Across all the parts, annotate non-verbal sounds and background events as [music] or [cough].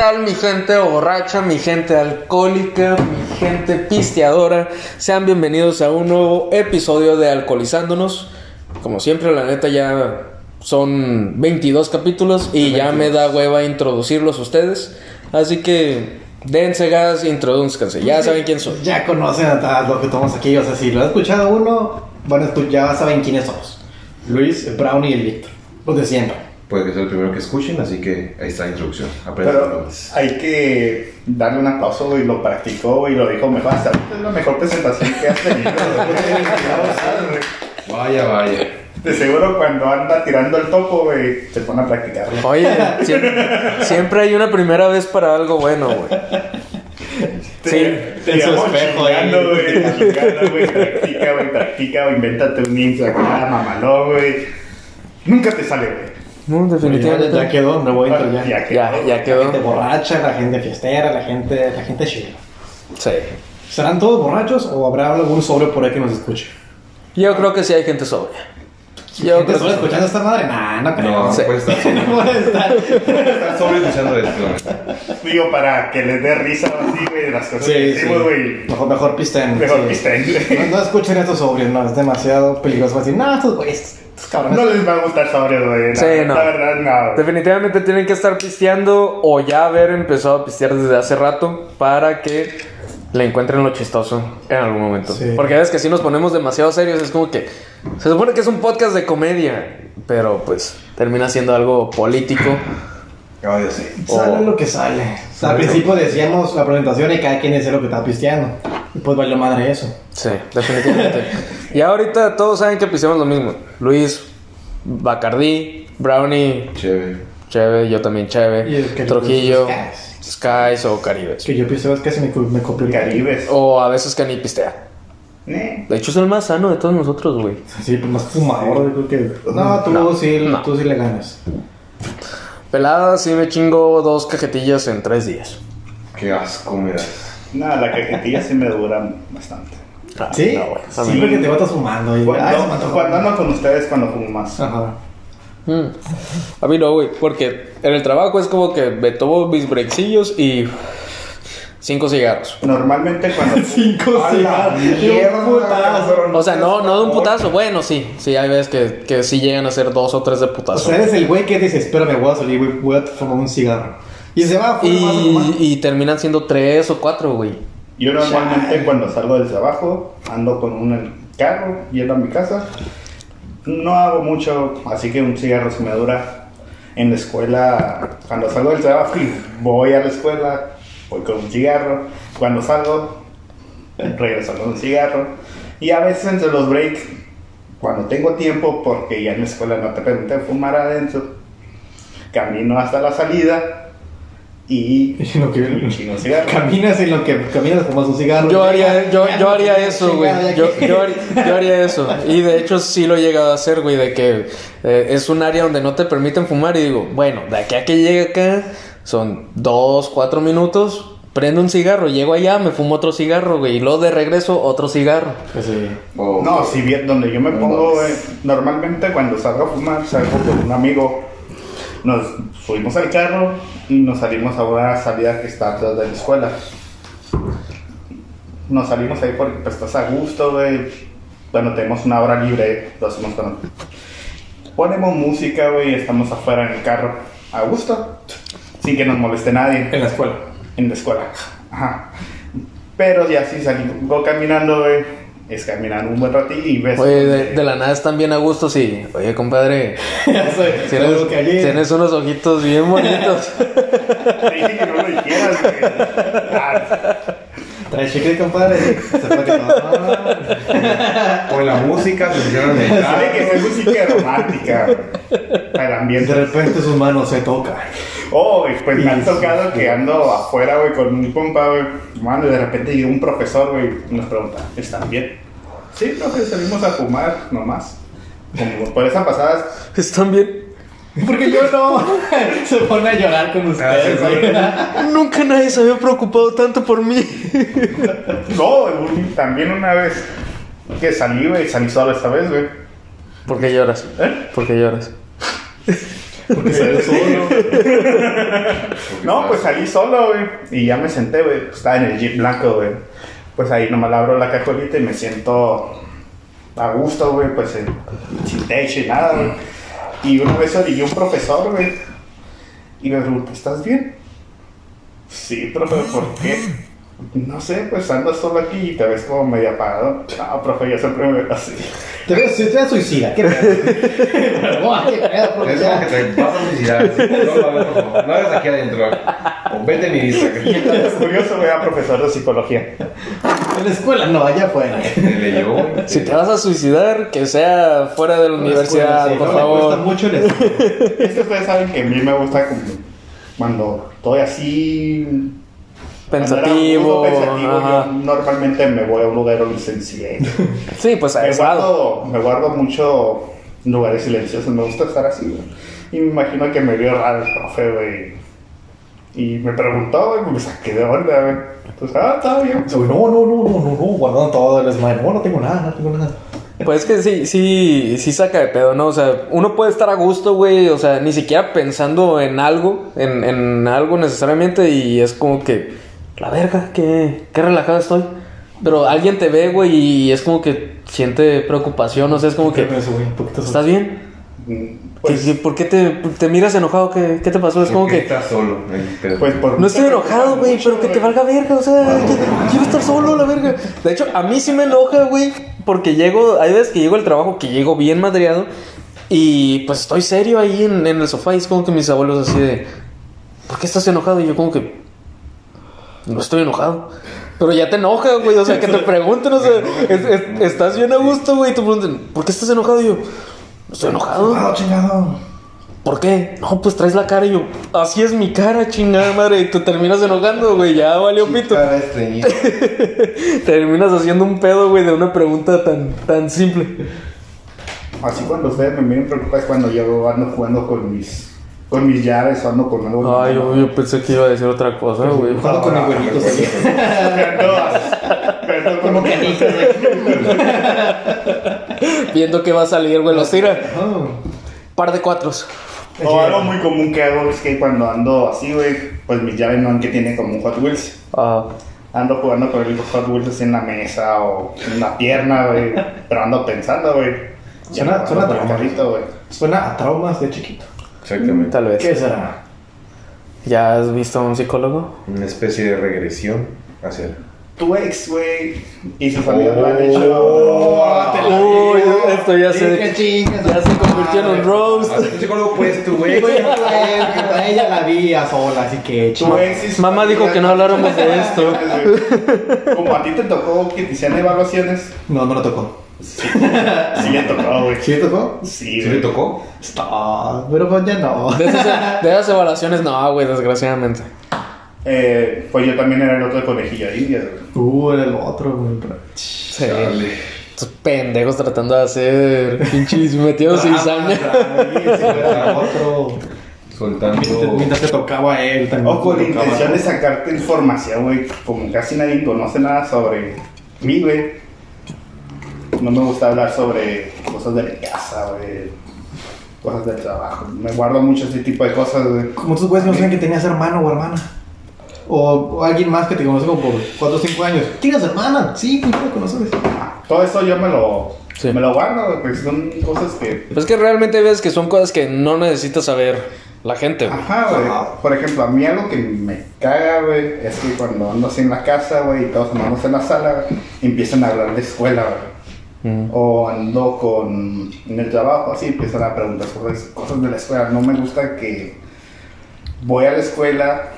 tal mi gente borracha, mi gente alcohólica, mi gente pisteadora? Sean bienvenidos a un nuevo episodio de Alcoholizándonos. Como siempre, la neta ya son 22 capítulos y ya me da hueva introducirlos a ustedes. Así que dense gas, introduzcanse. Ya saben quién soy. Ya conocen a lo que tomamos aquí. O sea, si lo ha escuchado uno, bueno, ya saben quiénes somos. Luis, el Brown y el Víctor. Los de siempre. Puede que sea el primero que escuchen, así que ahí está la introducción. Aprendan Pero hay que darle un aplauso, güey. Lo practicó y lo dijo mejor. Hasta ahorita es la mejor presentación que has tenido. [laughs] Vaya, vaya. De seguro cuando anda tirando el topo, güey, se pone a practicarlo. Oye, siempre, siempre hay una primera vez para algo bueno, güey. Sí, te espejo güey. Practica, güey. Practica, güey. Invéntate un Instagram, mamalón, güey. Nunca te sale, güey. No, Ya, definitivamente. ya quedó, intro ya. Ya quedó. Ya, ya La quedó. gente borracha, la gente fiestera, la gente, la gente chila. Sí. ¿Serán todos borrachos o habrá algún sobrio por ahí que nos escuche? Yo creo que sí hay gente sobria. Yo ¿Gente creo sobria escuchando esta madre? Nah, no creo. No, no [laughs] puede estar solo. No puede estar. Escuchando esto. Digo, para que les dé risa así, güey, de las cosas Sí, que sí. decimos, güey. Mejor, mejor pisten. Mejor sí. pisten. No, no escuchen estos sobrios, no, es demasiado peligroso. Va a decir, no, estos güeyes, cabrones. No les va a gustar sobre, güey. Sí, no. La verdad, no. Definitivamente tienen que estar pisteando o ya haber empezado a pistear desde hace rato para que le encuentren lo chistoso en algún momento. Sí. Porque a veces que si nos ponemos demasiado serios es como que se supone que es un podcast de comedia, pero pues termina siendo algo político. Sí. Sale lo que sale. Al principio decíamos la presentación y cada quien decía lo que estaba pisteando. Y pues valió madre eso. Sí, definitivamente. y ahorita todos saben que pisteamos lo mismo. Luis, Bacardí, Brownie, Chévere. Cheve, yo también Y Cheve, el que- Trujillo. Skies o Caribes. Que yo pisteo es casi me, co- me copió el Caribes. O a veces que ni pistea. De hecho, es el más sano de todos nosotros, güey. Sí, pues más fumador, yo creo que. No, tú, No, sí, no. tú sí le ganas. Pelada, sí me chingo dos cajetillas en tres días. Qué asco me das. Nada, la cajetilla sí me dura bastante. Ah, ¿Sí? no, Siempre Sí. que te vas fumando. Y, Cuando, se me cuando ando con ustedes, cuando fumo más. Ajá. Mm. A mí no, güey, porque en el trabajo es como que me tomo mis brexillos y cinco cigarros. Normalmente cuando... [laughs] Cinco ¡A la cigarros. mierda, Un putazo. O sea, no, no de un putazo, bueno, sí, sí, hay veces que, que sí llegan a ser dos o tres de O putazo. sea, eres el güey que dice, espérame, voy a salir, güey, voy a fumar un cigarro. Y se va a fumar, y, y terminan siendo tres o cuatro, güey. Yo normalmente cuando salgo del trabajo, ando con un carro yendo a mi casa. No hago mucho, así que un cigarro se me dura. En la escuela, cuando salgo del trabajo y voy a la escuela, voy con un cigarro. Cuando salgo, regreso con un cigarro. Y a veces entre los breaks, cuando tengo tiempo, porque ya en la escuela no te permiten fumar adentro, camino hasta la salida y Y lo que- un chingo de cigarro. Caminas en lo que caminas, fumas un cigarro. Yo haría, yo, yo haría eso, güey. Yo, yo, haría, yo haría eso. Y de hecho sí lo he llegado a hacer, güey, de que eh, es un área donde no te permiten fumar y digo, bueno, de aquí a que llegue acá son dos, cuatro minutos, prendo un cigarro, llego allá, me fumo otro cigarro, güey, y luego de regreso otro cigarro. Pues sí. Oh, No, si bien donde yo me pongo, eh, normalmente cuando salgo a fumar, salgo con un amigo, nos subimos al carro y nos salimos a una salida que está atrás de la escuela. Nos salimos ahí porque pues, estás a gusto, güey. Bueno, tenemos una hora libre, lo hacemos cuando... Ponemos música, güey, y estamos afuera en el carro, a gusto, sin que nos moleste nadie En la escuela. en la escuela. Ajá. Pero ya si salgo caminando, güey, es caminar un buen ratito y ves. Oye, de, de la nada están bien a gusto, sí. Oye, compadre, [laughs] Ya soy. tienes, lo que ayer. tienes unos ojitos bien [laughs] bonitos. Te dije que no lo dijeras, güey. [laughs] Trae chicle, compadre. Se fue que todo. Con la música se pusieron de Sabe que es música romántica, el De ambiente. repente sus manos se tocan. Oh, pues me han tocado que ando afuera, güey, con un compa, güey, mano, y de repente llega un profesor, güey, y nos pregunta, ¿están bien? Sí, profe, salimos a fumar nomás. Como por esa pasada, ¿Están bien? Porque yo no. [laughs] Se pone a llorar con ustedes. Ah, sí, güey. [laughs] Nunca nadie se había preocupado tanto por mí. [laughs] no, también una vez que salí, güey, salí solo esta vez, güey. ¿Por qué lloras? ¿Eh? ¿Por qué lloras? Porque salió solo. [laughs] No, pues salí solo, güey. Y ya me senté, güey. Pues estaba en el jeep blanco, güey. Pues ahí nomás abro la cajuelita y me siento a gusto, güey. Pues en- sin techo y nada, güey. Y una vez orillé un profesor, güey. Y me preguntó, ¿estás bien? Sí, profe, ¿por qué? No sé, pues andas solo aquí y te ves como medio apagado. No, profe, yo siempre me veo así. Te ves, te ves suicida. ¿Qué pedo? [laughs] ¿qué pedo? Porque Es como que te vas a suicidar. No lo hagas, por favor. No hagas aquí adentro. O vete mi vista. Es [laughs] curioso, güey, a profesor de psicología. En la escuela no, allá afuera. Me leyó, güey. Si te vas a suicidar, que sea fuera de la universidad, por no, me favor. cuesta mucho eso. Es que ustedes saben que a mí me gusta como cuando estoy así Pensativo. yo normalmente me voy a un lugar donde silencio. [laughs] Sí, pues me, guardo, me guardo mucho en lugares silenciosos, me gusta estar así, güey. Y me imagino que me vio raro el profe, güey. Y me preguntó, güey, pues me saqué de onda, güey. Entonces, ah, está bien. No, no, no, no, no, no, guardando todo el desmadre. No, no tengo nada, no tengo nada. Pues es que sí, sí, sí saca de pedo, ¿no? O sea, uno puede estar a gusto, güey, o sea, ni siquiera pensando en algo, en, en algo necesariamente, y es como que, la verga, qué, qué relajado estoy. Pero alguien te ve, güey, y es como que siente preocupación, o sea, es como que, ¿Qué eso, güey? ¿estás bien? Mm, ¿Qué- Pues, qué- ¿Por qué te, te miras enojado? ¿Qué, qué te pasó? Es como que... estás solo. pues por No estoy enojado, güey, pero que te valga verga, o sea, que- quiero estar solo, la verga. De hecho, a mí sí me enoja, güey, porque llego, hay veces que llego al trabajo que llego bien madreado y pues estoy serio ahí en, en el sofá y es como que mis abuelos así de, ¿por qué estás enojado? Y yo como que, no estoy enojado. Pero ya te enoja, güey, o sea, que te [laughs] pregunten, o sea, [laughs] es- es- estás bien a gusto, güey, y te preguntan, ¿por qué estás enojado? Y yo, no estoy enojado. Ah, chingado. ¿Por qué? No, pues traes la cara y yo, así es mi cara, chingada madre. Y te terminas enojando, güey, ya valió pito. [laughs] Terminas haciendo un pedo, güey, de una pregunta tan, tan simple. Así cuando ustedes me miren preocupados es cuando yo ando jugando con mis con mis llaves o ando con algo. Ay, yo, yo pensé que iba a decir otra cosa, güey. Jugando con abuelitos ahí. Pero Como canicas, güey. Viendo que va a salir, güey, los tira. Par de cuatros. O algo muy común que hago es que cuando ando así, güey, pues mis llaves no que tienen como un Hot Wheels. Ah, Ando jugando con el Hot Wheels así en la mesa o en la pierna, güey. Pero ando pensando, güey. Suena- suena güey. Suena a traumas de chiquito. Exactamente. tal vez. ¿Qué será? ¿Ya has visto a un psicólogo? Una especie de regresión hacia. Tu ex, güey, y sus amigos lo han Oh, hecho. te la Uy, digo. esto ya Sí, se, qué chingas, ya se convirtió en un madre. roast. Hazte un psicólogo, pues, tu güey. Güey, [laughs] que para ella la vi a sola, así que Tu chingas. ex Mamá dijo que no habláramos de [laughs] esto. Como a ti te tocó que te hicieran evaluaciones, No, no le tocó. sí le tocó, güey. ¿Sí le tocó? Sí, ¿Sí le tocó? No, pero pues ya no. De esas, de esas evaluaciones, no, güey, desgraciadamente. Eh, pues yo también era el otro de conejillo de indias, güey. Uh, era el otro, güey. pero- Sí. Estos pendejos tratando de hacer pinches metidos. Ahí, [laughs] sí, era otro. Soltando. Mientras te tocaba a él también. O con la intención de sacarte información, güey. Como casi nadie conoce nada sobre mí, güey. No me gusta hablar sobre cosas de mi casa, güey. Cosas del trabajo. Me guardo mucho ese tipo de cosas, güey. Como tus güeyes no saben que tenías hermano o hermana. O, o alguien más que te conoce como por 4 o 5 años. ¿Tienes hermana? Sí, pues no conoces. Todo eso yo me lo, Sí. me lo guardo, porque son cosas que... Pues que realmente ves que son cosas que no necesita saber la gente, güey. Ajá, güey. Por ejemplo, a mí algo que me caga, güey, es que cuando ando así en la casa, güey, y todos andamos en la sala, güey, empiezan a hablar de escuela, güey. Mm. O ando con en el trabajo, así empiezan a preguntar sobre cosas de la escuela. No me gusta que voy a la escuela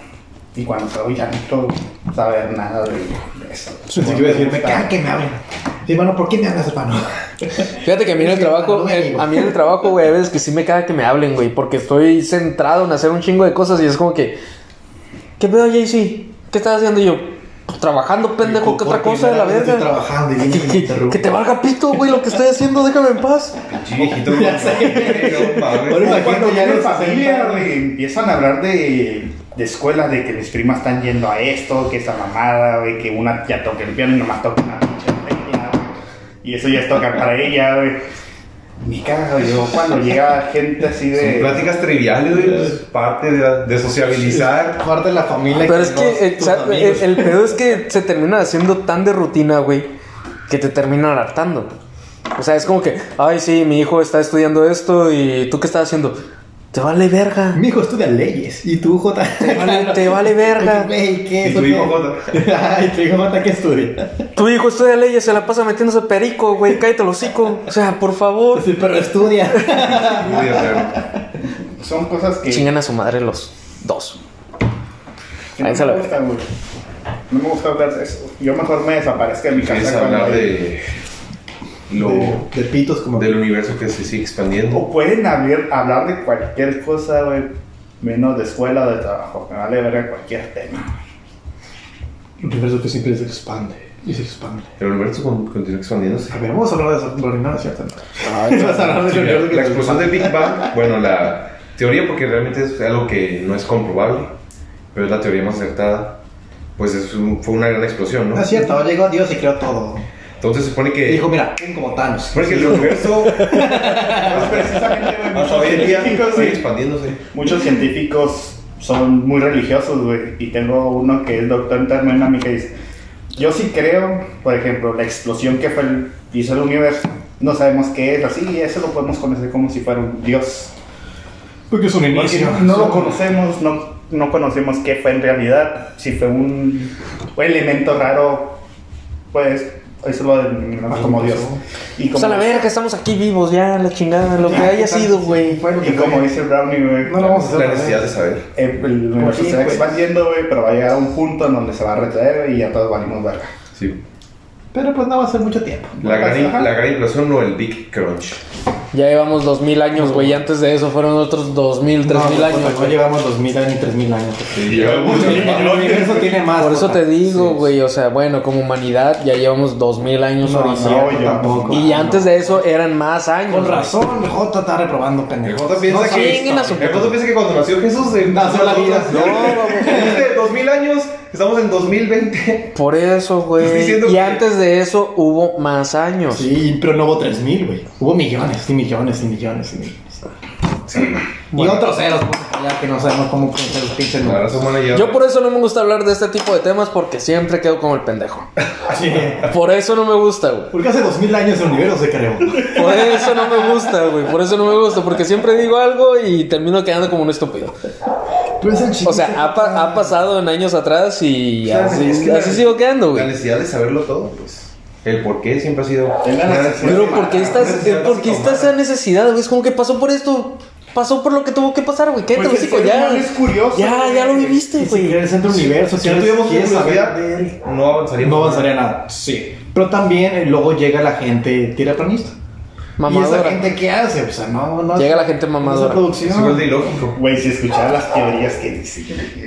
y cuando salgo ya no quiero saber nada de, de eso. Que iba a decir, me caga que me hablen. Sí, hermano, ¿por qué me hablas, hermano? [laughs] Fíjate que a mí en el Sí, trabajo, eh, a mí en el trabajo, güey, a veces que sí me caga que me hablen, güey, porque estoy centrado en hacer un chingo de cosas y es como que, ¿qué pedo, JC? ¿Qué estás haciendo? Y yo, "Pues, trabajando, pendejo, ¿qué otra cosa de la primera vez Estoy verga? trabajando y [laughs] Que, que- interrumpe. que te valga pito, güey, lo que estoy haciendo, déjame en paz. Pinche viejito. [laughs] Ya sé. Cuando ya los familia, 60, güey, empiezan a hablar de, de escuelas, de que mis primas están yendo a esto, que esa mamada, güey, que una ya toca el piano y nomás toca una pinche. Y eso ya es tocar para ella, güey. Me cago yo cuando llega gente así Son de. pláticas triviales, güey. pues, parte de, de sociabilizar. Parte de la familia. Pero es que el, tus amigos. el- el pedo es que se termina haciendo tan de rutina, güey, que te terminan hartando. O sea, es como que, ay, sí, mi hijo está estudiando esto y tú qué estás haciendo. Te vale verga. Mi hijo estudia leyes. ¿Y tú, Jota? Te vale, te vale verga. ¿Y tu ¿Eso hijo, qué? [laughs] Ay, tu hijo Jota, ¿qué estudia? Tu hijo estudia leyes, se la pasa metiéndose perico, güey, cállate el hocico. O sea, por favor. Sí, pero estudia. Son cosas que. Chingan a su madre los dos. no Ahí se güey. No me gusta hablar de eso. Yo mejor me desaparezco de mi ¿Quieres casa cuando hablar hay- de lo De, de pitos como... del universo que se sigue expandiendo? O pueden hablar, hablar de cualquier cosa, güey. Menos de escuela o de trabajo. Me vale ver cualquier tema. Un universo que siempre se expande. Y se expande. El universo con- continúa expandiéndose. A ver, vamos a hablar de eso. Gloria, no, es cierto. no. Vas a hablar del Sí, universo que la explosión del. Big Bang, bueno, la teoría, porque realmente es algo que no es comprobable, pero es la teoría más acertada, pues es un- fue una gran explosión, ¿no? No es cierto, llegó Dios y creó todo. Entonces se supone que, dijo, mira, como Thanos. supone que el universo [laughs] Pues precisamente, güey. hasta Muchos hoy en día sigue expandiéndose. Muchos científicos son muy religiosos, güey. Y tengo uno que es doctor en termodinámica y dice: Yo sí creo, por ejemplo, la explosión que fue el, hizo el universo. No sabemos qué es, así, eso lo podemos conocer como si fuera un dios. Porque es un Porque inicio. no, no lo conocemos, no, no conocemos qué fue en realidad. Si fue un, un elemento raro, pues eso lo denominamos como dios. Y Pues a la verga, estamos aquí vivos ya, la chingada, lo que Ya, haya ¿qué tal? sido, güey. Que y como dice Brownie, güey. No lo vamos a hacer La otra necesidad de saber. El, el universo sí, se va pues. expandiendo, güey, pero va a llegar a un punto en donde se va a retraer y ya todos valimos verga. Sí. Pero pues no va a ser mucho tiempo. La gran, la gran implosión o el Big Crunch. Ya llevamos dos mil años, güey, y antes de eso fueron otros dos mil, tres No, mil pues, años, No güey. llevamos 2000 años ni 3000 años. Sí, El universo tiene más. Por eso Jota. te digo, Sí. güey, o sea, bueno, como humanidad ya llevamos dos mil años No, ahorita. no, yo- tampoco. Y antes de eso eran más años. Con razón, J está reprobando pendejo. Jota piensa No, que. Jota piensa cuando nació Jesús en Nació la vida. No, Hace [laughs] 2000 años, estamos en 2020. [laughs] Por eso, güey. Y que- antes de eso hubo más años. Sí, pero no hubo 3000, güey. Hubo millones y millones y millones y millones. Y otros ceros, pues, ya que no sabemos cómo pronunciar los pinches números. Yo por eso no me gusta hablar de este tipo de temas porque siempre quedo como el pendejo. [laughs] Sí. Por eso no me gusta, güey. Porque hace 2000 años el universo se creó. [laughs] Por eso no me gusta, güey. Por eso no me gusta. Porque siempre digo algo y termino quedando como un estúpido. Pero es el chiste. O sea, ha, pa- ha pasado en años atrás y Claro, así, es que la- sigo quedando, La güey. necesidad de saberlo todo, pues. El por qué siempre ha sido. La. Pero ¿por qué estás, Necesidad ¿por qué está esa necesidad, güey? Es como que pasó por esto. Pasó por lo que tuvo que pasar, güey. El hocico, ser ya. es curioso, Ya, güey. ya lo viviste, si güey. el centro del universo, Si no tuviéramos curiosidad, de él. no avanzaríamos. No avanzaría nada. Sí. Pero también eh, luego llega la gente tiraplanista. ¿Y esa Mamadora. gente qué hace? O sea, no, no. Llega la gente mamadora. Es Es igual de ilógico. Güey, si escuchara las teorías que dice.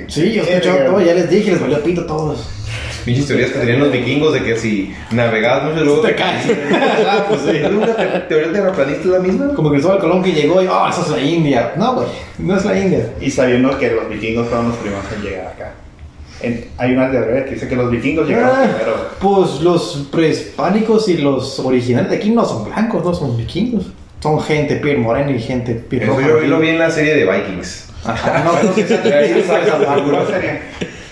Sí, yo he escuchado todo, ya les dije, les valió pito a todos. Pinches teorías que tenían los vikingos de que si navegabas mucho luego Te caes. Ah, pues sí. [laughs] ¿Es una te- teoría terraplanista la misma? Como Cristóbal Colón que llegó y, oh, esa es la India. No, güey, no es la India. Y sabiendo que los vikingos fueron los primeros en llegar acá. En- hay una teoría que dice que los vikingos llegaron Ah, primero. pues los prehispánicos y los originales de aquí no son blancos, no son vikingos. Son gente piel morena y gente piel Eso roja. yo lo vi en la serie de Vikings. Ajá, [laughs] no, sabes.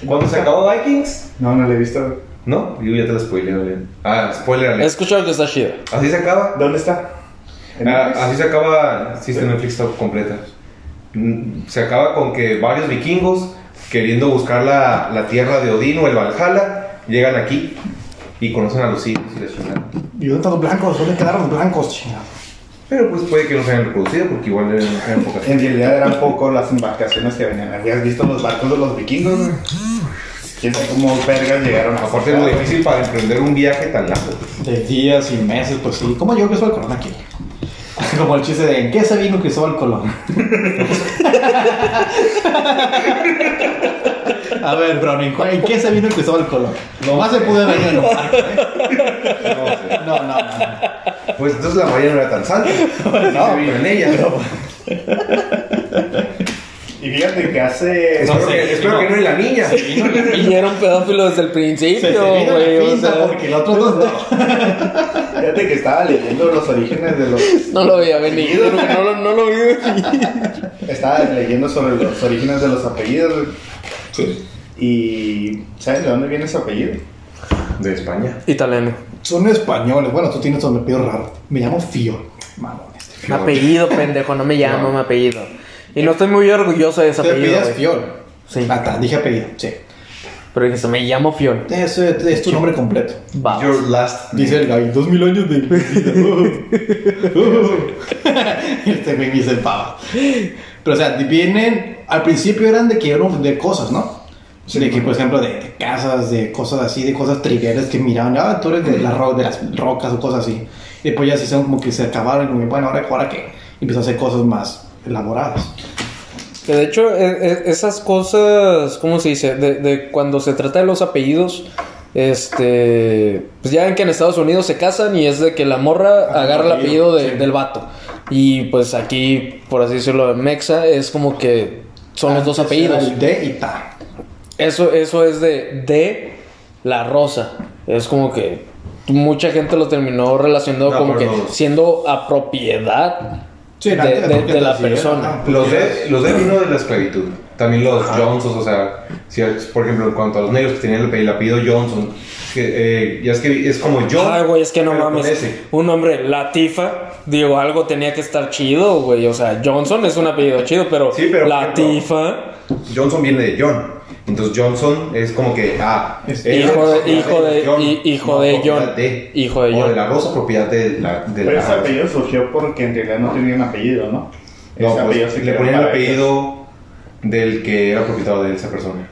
Cuando se acabó Vikings, No, no lo he visto. ¿no? Yo ya te lo spoileo, güey. Ah, spoiler He escuchado que está chida. Así se acaba. ¿Dónde está? ¿En Ah, así se acaba. Sí, está en Netflix está completa. Mm, Se acaba con que varios vikingos, queriendo buscar la, la tierra de Odín o el Valhalla, llegan aquí y conocen a los sirios y les chingada. ¿Y dónde están los blancos? ¿Dónde quedaron los blancos, chingado? Pero pues puede que no se hayan reproducido porque igual eran, eran pocas. En realidad eran poco las embarcaciones que venían. ¿Habías visto los barcos de los vikingos? ¿Quién sabe cómo vergas llegaron a Aparte es lo difícil para emprender un viaje tan largo. De días y meses, pues sí. ¿Cómo llegó Cristóbal Colón aquí? Como el chiste de ¿en qué se vino Cristóbal Colón? A ver, Brown, ¿en cu- ¿en qué se vino Cristóbal Colón? No Más se pudo venir en un [laughs] barco, ¿eh? No sé. No, no, no. Pues entonces la María no era tan santa. [laughs] No, se vino en ella. Y fíjate que hace. Espero, que, espero que no es la niña. Y era un pedófilo desde el principio, güey. O sea, porque el otro dos no. Fíjate que estaba leyendo los orígenes de los. no lo venir, güey, no, lo- no lo vi venir. Estaba leyendo sobre los orígenes de los apellidos. Sí. Y. ¿Sabes de dónde viene ese apellido? De España. Italiano. Son españoles. Bueno, tú tienes un apellido raro. Me llamo Fio. Mamón, este. Mi apellido, pendejo, no me llamo No. mi apellido. Y no estoy muy orgulloso de ese Te apellido, güey. Fiol. Sí. Ah, ta, dije apellido. Sí. Pero dijiste, me llamo Fiol. Ese es tu nombre completo. Va. Your last Dice el Gaby, dos mil años de [laughs] vida. [laughs] este me dice pava. Pero o sea, vienen, al principio eran de que eran de cosas, ¿no? de que, por ejemplo, de, de casas, de cosas así, de cosas triviales que miraban, ah, tú eres de, la ro- de las rocas o cosas así. Y después ya se hicieron como que se acabaron, y como, bueno, ahora, ahora qué. Y empezó a hacer cosas más elaboradas. Que de hecho, e- e- esas cosas, ¿cómo se dice? De, de cuando se trata de los apellidos, este. Pues ya ven que en Estados Unidos se casan y es de que la morra Ah, agarra el apellido, apellido de- sí. del vato. Y pues aquí, por así decirlo, en Mexa es como que son los dos apellidos. de y ta. Eso, eso es de, de la rosa. Es como que mucha gente lo terminó relacionando No, como que no. siendo a propiedad Sí, de, de- de la era, persona. ajá. Los de, los de vino de la esclavitud. También los Johnsons, o sea, si es- por ejemplo, en cuanto a los negros que tenían el, el apellido Johnson, que, eh, ya es que es como John. Ay, güey, es que no mames. Un nombre Latifa, digo, algo tenía que estar chido, güey. O sea, Johnson es un apellido chido, pero, Sí, pero, Latifa, Johnson viene de John. Entonces Johnson es como que, ah, Es hijo de- hijo de- John, hi- hijo no, de John. de- Hijo de o John. de la rosa, propiedad de la. De Pero la ese apellido surgió porque en realidad no tenía un apellido, ¿no? No, Ese pues, apellido se le ponían el apellido del que era propietario de esa persona.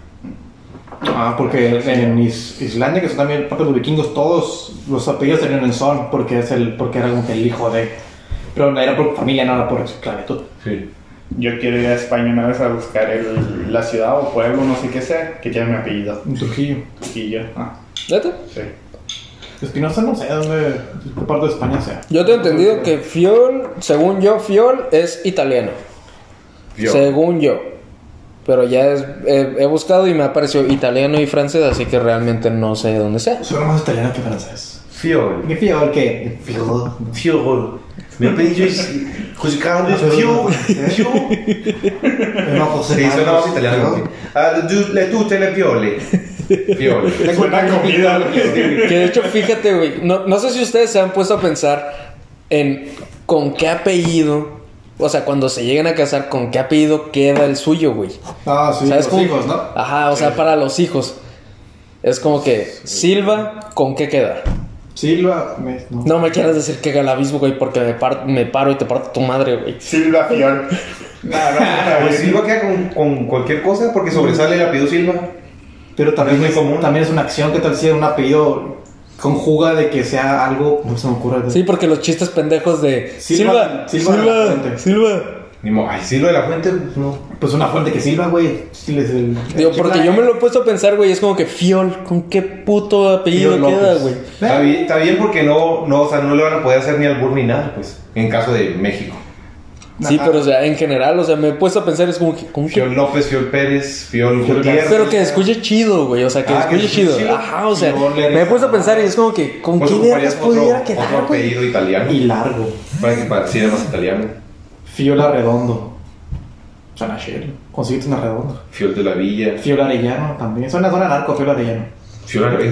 Ah, porque en Is- Islandia, que son también parte de los vikingos, todos los apellidos tenían en son, porque, es el, porque era como que el hijo de. Pero no era por familia, no era por esclavitud. Sí. Yo quiero ir a España una vez a buscar el- la ciudad o pueblo, no sé qué sea, que lleve mi apellido. Trujillo. Yo, Ah. ¿Neta? sí. Espinosa no sé dónde, qué parte de España sea. Yo tengo entendido que Fiol, según yo, Fiol es italiano. Yo. Según yo. Pero ya es- he, he buscado y me ha parecido italiano y francés, así que realmente no sé de dónde sea. Suena más italiano que francés. Fiol. ¿Qué fiel qué? Fiel. Fiol. Mi apellido es José Carlos Fiol. Fiol. No, José Sí, suena Carlos. más italiano. Ah, le tutte le viole. Fiol. [laughs] Suena comida. Que de hecho, fíjate, güey, no, no sé si ustedes se han puesto a pensar en con qué apellido, o sea, cuando se llegan a casar, con qué apellido queda el suyo, güey. Ah, sí, ¿Sabes los cómo? hijos, ¿no? Ajá, o sea, para los hijos. Es como que, Silva, ¿con qué queda? Silva, me, no. No me quieras decir que Galavismo, güey, porque me, par- me paro y te parto tu madre, güey. Silva Fiol. No, no, no, Pues Silva queda con, con cualquier cosa porque sobresale el apellido Silva. Pero también Es es, muy común. también es una acción que tal si un apellido conjuga de que sea algo, no se me ocurre. Sí, porque los chistes pendejos de Silva- Silva, Silva Silva, Ay, Silva de la Fuente, pues no. Pues una fuente que silba, güey. Sí, les- el- Digo, el- porque yo me lo he puesto a pensar, güey, es como que Fiol, ¿con qué puto apellido Fiol queda, López. güey? Está bien, está bien porque no, no, o sea, no le van a poder hacer ni albur ni nada, pues. En caso de México. Sí, Ajá. pero o sea, en general, o sea, me he puesto a pensar, es como que, ¿con qué? Fiol López, Fiol Pérez, Fiol Fiol Gutiérrez. Pero que escuche chido, güey, o sea, que Ah, que escuche escuche chido. chido. Ajá, o sea, Fiol me he puesto a pensar y es como que, ¿con Pues qué vergas pudiera otro, quedar, otro güey? apellido italiano. Y largo. Para que pareciera más italiano. Fiola redondo. Suena. Consíguete una redondo. Fiol de la Villa. Fiola arellano también. Suena, suena narco, fiola arellano. Fiol de la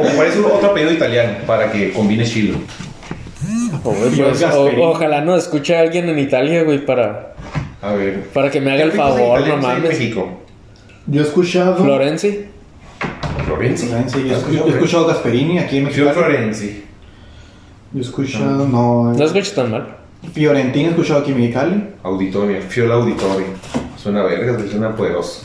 [laughs] O parece otro apellido italiano para que combine chilo. O, pues, o- ojalá no escuche a alguien en Italia, güey, para, A ver. para que me haga el ¿Qué apellidos favor, no mames. México? Yo he escuchado. Florenzi. Florenzi. Florenzi, Yo he ¿Has escuchado, yo Gasperini aquí en México. Fiol Florenzi. Yo he escuchado. No. No escucho tan mal. Fiorentina he escuchado aquí en Mexicali. Auditorio. Fiol Auditorio. Suena verga, suena poderoso.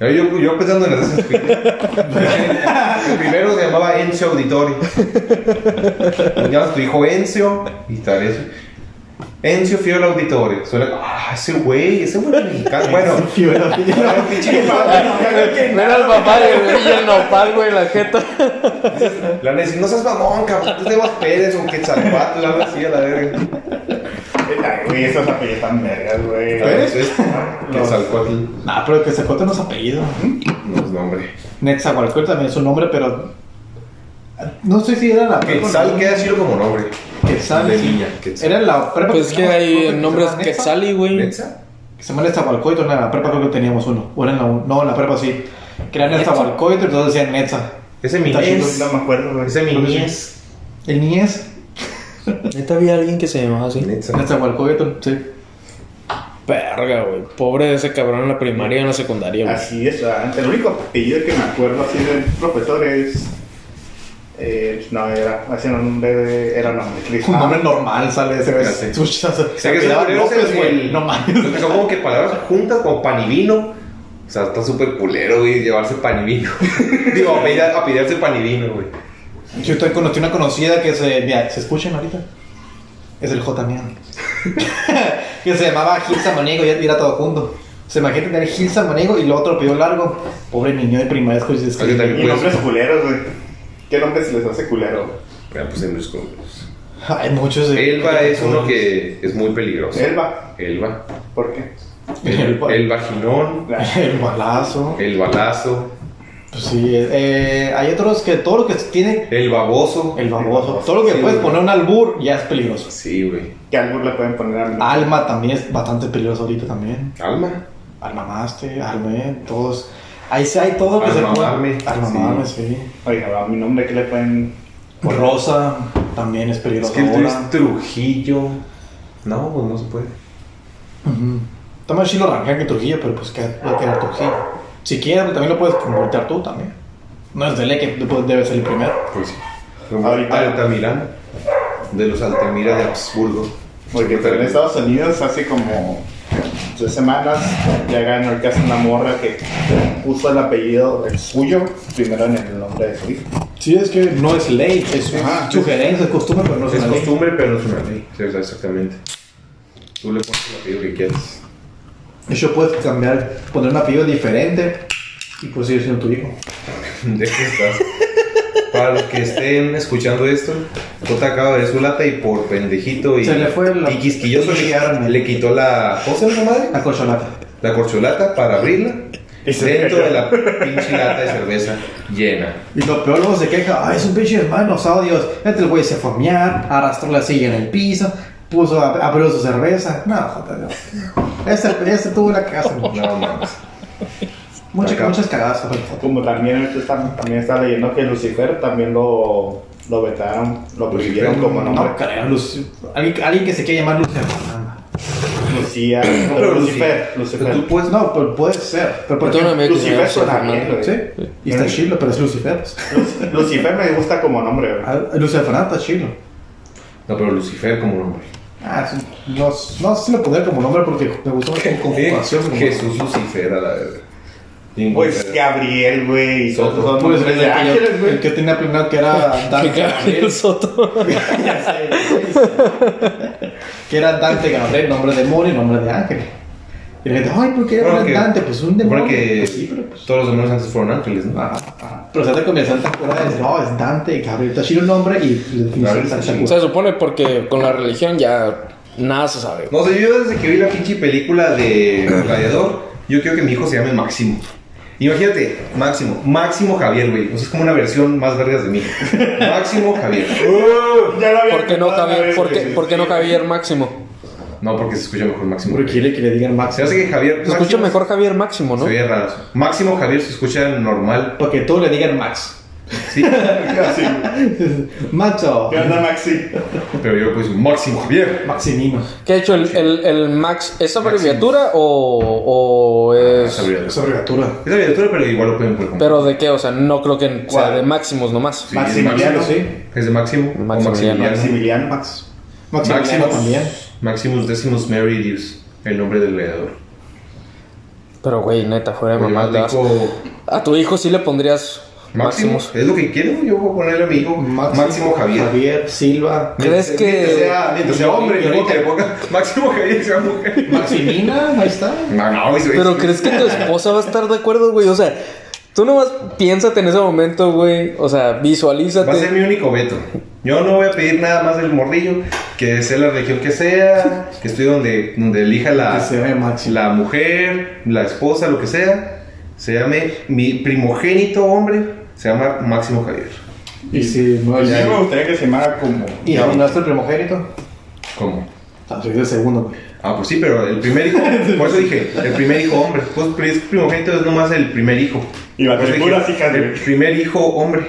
Yo, yo pensando en las [laughs] El primero se llamaba Encio Auditorio. Llamas tu hijo Encio y tal eso. Encio Fiol Auditorio. Suena. Ah, ese güey, ese güey mexicano. [laughs] Bueno, Fiola [laughs] pinche Mira al papá de el nopal, güey, la jeta. La Nancy, no seas mamón, cabrón. Tú te vas Pérez o Quetzalcoatl, la verdad, así a la verga. Güey, esos apellidos tan vergas, güey. ¿Ves? Es Quetzalcóatl Nah, pero que se corte no es apellido. no es nombre. Netzahualcóyotl también es su nombre, pero. No sé si era la prepa. Quetzal queda chido como nombre. Quetzal. De niña, Quetzal. Era la prepa. Pues es que hay nombres llama que Netza, sali, güey. ¿Netza? Que se llama Netzahualcóyotl, no, en la prepa creo que teníamos uno. O era en la, no, en la prepa sí. Que era Netzahualcóyotl, entonces decían Netza. Ese mi niñez. No me acuerdo, güey. Ese mi niñez. El niñez. Neta había alguien que se llamaba así. Netza. Netzahualcóyotl, sí. Verga, güey. Pobre de ese cabrón en la primaria y en la secundaria, güey. Así es, ah, el único apellido que me acuerdo así del profesor es. Eh, no, era, así nombre de, era nombre. Un nombre normal sale ese. Ya sé. Se, se, se, O sea, que ese apellidaba López, el- güey. No mames. Son como que palabras juntas como pan y vino. O sea, está súper culero, güey, llevarse pan y vino. [laughs] Digo, apellida- apellidarse pan y vino, güey. Yo estoy conocí una conocida que se. Mira, ¿se escuchan ahorita? Es el J. Mian. [laughs] que se llamaba Gil Samaniego y era todo junto. Se imagina tener Gil Samaniego y lo otro pidió largo. Pobre niño de primaria escuela. Oye, también Y puede nombres culeros, güey. ¿Qué nombre se les hace culero? Bueno, pues en los Hay muchos de. Elba es uno que es muy peligroso. Elba. Elba. ¿Por qué? El, Elba. el vaginón. El balazo. El balazo. Pues sí, eh, hay otros que todo lo que tiene El baboso. el baboso, todo lo que Sí, puedes güey. poner un albur ya es peligroso. Sí, güey. ¿Qué albur le pueden poner a mí? Alma también es bastante peligroso ahorita también. Alma. Alma Master, Alma, todos. Ahí sí hay todo que se Alma puede. Mame, Alma sí. Mame, sí. Oiga, a mi nombre, ¿qué le pueden Rosa también es Es peligroso que el tuyo ahora. es Trujillo. No, pues no se puede. Ujú. Toma Chilo Rangel que Trujillo, pero pues que va a quedar Trujillo. Si quieres, también lo puedes convertir tú también. No es de ley que debe ser el primero. Pues sí. Ahorita- Altamirano. De los Altamira de Habsburgo. Porque pero en Estados Unidos hace como tres semanas ya ganó el caso una morra que puso el apellido el suyo primero en el nombre de su hijo. Sí, es que no es ley, es Ajá. sugerencia, es costumbre, pero no es, Es una ley. costumbre, pero no es una ley. Sí, exactamente. Tú le pones el apellido que quieras. De hecho, puedes cambiar, poner un apellido diferente y pues sigue siendo tu hijo. [laughs] ¿De qué estás? Para los que estén escuchando esto, Jota acaba de ver su lata y por pendejito y, Se le fue la- y quisquilloso le, le quitó la. ¿Cómo se llama madre? La corcholata. La corcholata para abrirla. Y se dentro de la pinche lata de cerveza llena. Y lo peor luego se queja, ay, es un pinche hermano, oh Dios. Este el güey se fue a mear, arrastró la silla en el piso, puso, a- abrió su cerveza. No, joder, no. Este, este tuvo una casa. [laughs] No mames. Muchas, cagadas. Como también está, también está leyendo que Lucifer también lo, lo vetaron, lo prohibieron como No nombre. creo, alguien, alguien que se quiera llamar Lucifer. Lucía, [coughs] no, pero Lucifer, Pero Lucifer. tú puedes. No, pero puede ser. Pero por ejemplo, Lucifer suena bien, sí, y está chilo, pero es Lucifer. Luc- Lucifer me gusta como nombre, güey. Ah, Lucifer Fernando está chilo. No, pero Lucifer como nombre. Ah, sí, no, no sé si lo pondría como nombre porque me gustó más [laughs] como conjugación. como- Jesús Lucifer, a la verdad. Pues Gabriel, güey, Soto. son Pues el, de el que tenía planeado que era [laughs] Dante Gabriel Soto. [laughs] Ya sé, que era Dante Gabriel, nombre de demonio y nombre de ángel. Y la gente, ay, ¿por qué era que- Dante? Pues un demonio. Bueno que Pues sí, pero pues. todos los demonios antes fueron ángeles, ¿no? Ajá, ajá. Pero se te comienza a temporada es, no, es Dante Gabriel. Está chido el nombre y definición Gabriel. Se supone porque con la religión ya nada se sabe. No sé, yo desde que vi la pinche película de Gladiador, yo quiero que mi hijo se llame Máximo. Imagínate, Máximo, Máximo Javier, güey. O sea, es como una versión más vergas de mí. Máximo Javier. [laughs] Ya lo había ¿Por qué no Javier, por qué, por qué no Javier Máximo? No, porque se escucha mejor Máximo. Porque quiere que le digan Se Máximo. hace que Javier. Se escucha Máximo mejor Javier Máximo, ¿no? Se oye raro. Máximo Javier se escucha normal. Porque todos le digan Max. Sí, Así. [laughs] Macho. ¿Qué onda, Maxi? pero yo pues Máximo Javier. Maximino. ¿Qué ha hecho el, el, el Max? ¿Es abreviatura o, o es.? Es abreviatura. Es abreviatura. Es abreviatura, pero igual lo pueden poner. ¿Pero de qué? O sea, no creo que sea ¿Cuál? de Máximos nomás. Sí, Maximiliano. Máximo, Es de Máximo. o Maximiliano. Maximiliano. Max. Maximiliano también. Maximus Decimus Meridius. El nombre del gladiador. Pero, güey, neta, fuera de mamá. dijo A tu hijo sí le pondrías Máximo. Máximos. Es lo que quiero. Yo voy a ponerle a mi hijo Máximo, Javier. Javier Silva. ¿Crees que- Mientras sea, mientras sea hombre, Y yo ahorita- que le ponga [laughs] Máximo Javier sea mujer. Maximina, ahí está. No, no, güey. Pero ¿crees que tu esposa va a estar de acuerdo, güey? O sea, tú nomás piénsate en ese momento, güey. O sea, Va a ser visualízate. mi único veto. Yo no voy a pedir nada más del morrillo, que sea la religión que sea, que estoy donde, donde elija la, la mujer, la esposa, lo que sea. Se llame mi primogénito hombre, se llama Máximo Javier. Y si no A hay. mí me gustaría que se llamara como. ¿Y no no es el primogénito? ¿Cómo? Ah, soy el segundo, güey. Ah, pues sí, pero el primer hijo, [laughs] por eso dije, el primer hijo hombre. Pues es primogénito es nomás el primer hijo. Y va a tener dije, puras hijas, El primer hijo hombre.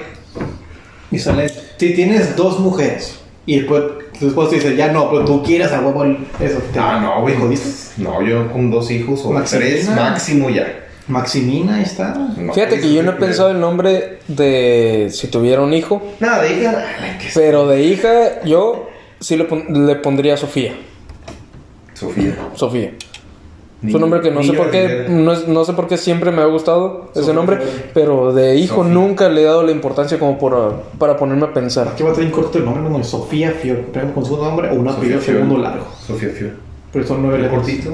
Y sale. Si tienes dos mujeres y después, después te dice, ya no, pero tú quieres a huevo el- eso. te- Ah, no, güey. ¿te jodiste? No, yo con dos hijos o Maximina. tres máximo ya. Maximina, ahí está. No, Fíjate que yo no he pensado el nombre de si tuviera un hijo, Nada, de hija. pero de hija yo sí le, pon- le pondría Sofía. Sofía. Sofía. Es Ni- un nombre que no sé niño por qué, no, es- no sé por qué siempre me ha gustado ese Sofía nombre, pero de hijo Sofía. nunca le he dado la importancia como por, para ponerme a pensar. Aquí va a tener un corto el nombre, no, Sofía Fior. Con su nombre o un Sofía apellido Fior. segundo largo. Sofía Fior. Pero son nueve El letras. cortito.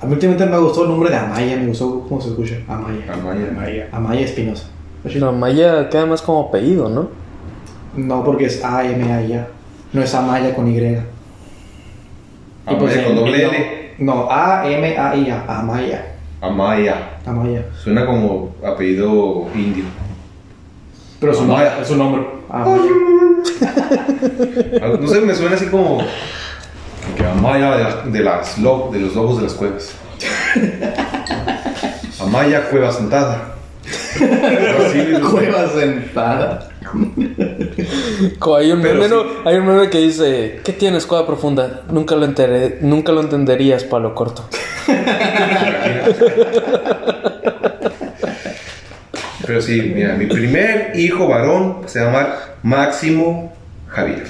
A mí últimamente me gustó el nombre de Amaya, me gustó cómo se escucha. Amaya. Amaya. María. Amaya Espinosa. La Maya queda más como apellido, ¿no? No, porque es A-M-A-Y. No es Amaya con Y. Y pues, Amaya con doble no, L. No, A-M-A-Y-A. Amaya. Amaya. Amaya. Suena como apellido indio. Pero su Amaya. nombre, es su nombre. Amaya. [laughs] No sé, me suena así como. Que Amaya de, las- de, las lo- de los lobos de las cuevas. [laughs] Amaya Cueva Sentada. [laughs] Cueva sentada. Hay un, meme, sí. ¿no? Hay un meme que dice, ¿qué tienes, cueva profunda? Nunca lo, enteré- nunca lo entenderías, palo corto. Pero sí, mira, mi primer hijo varón se llama Máximo Javier.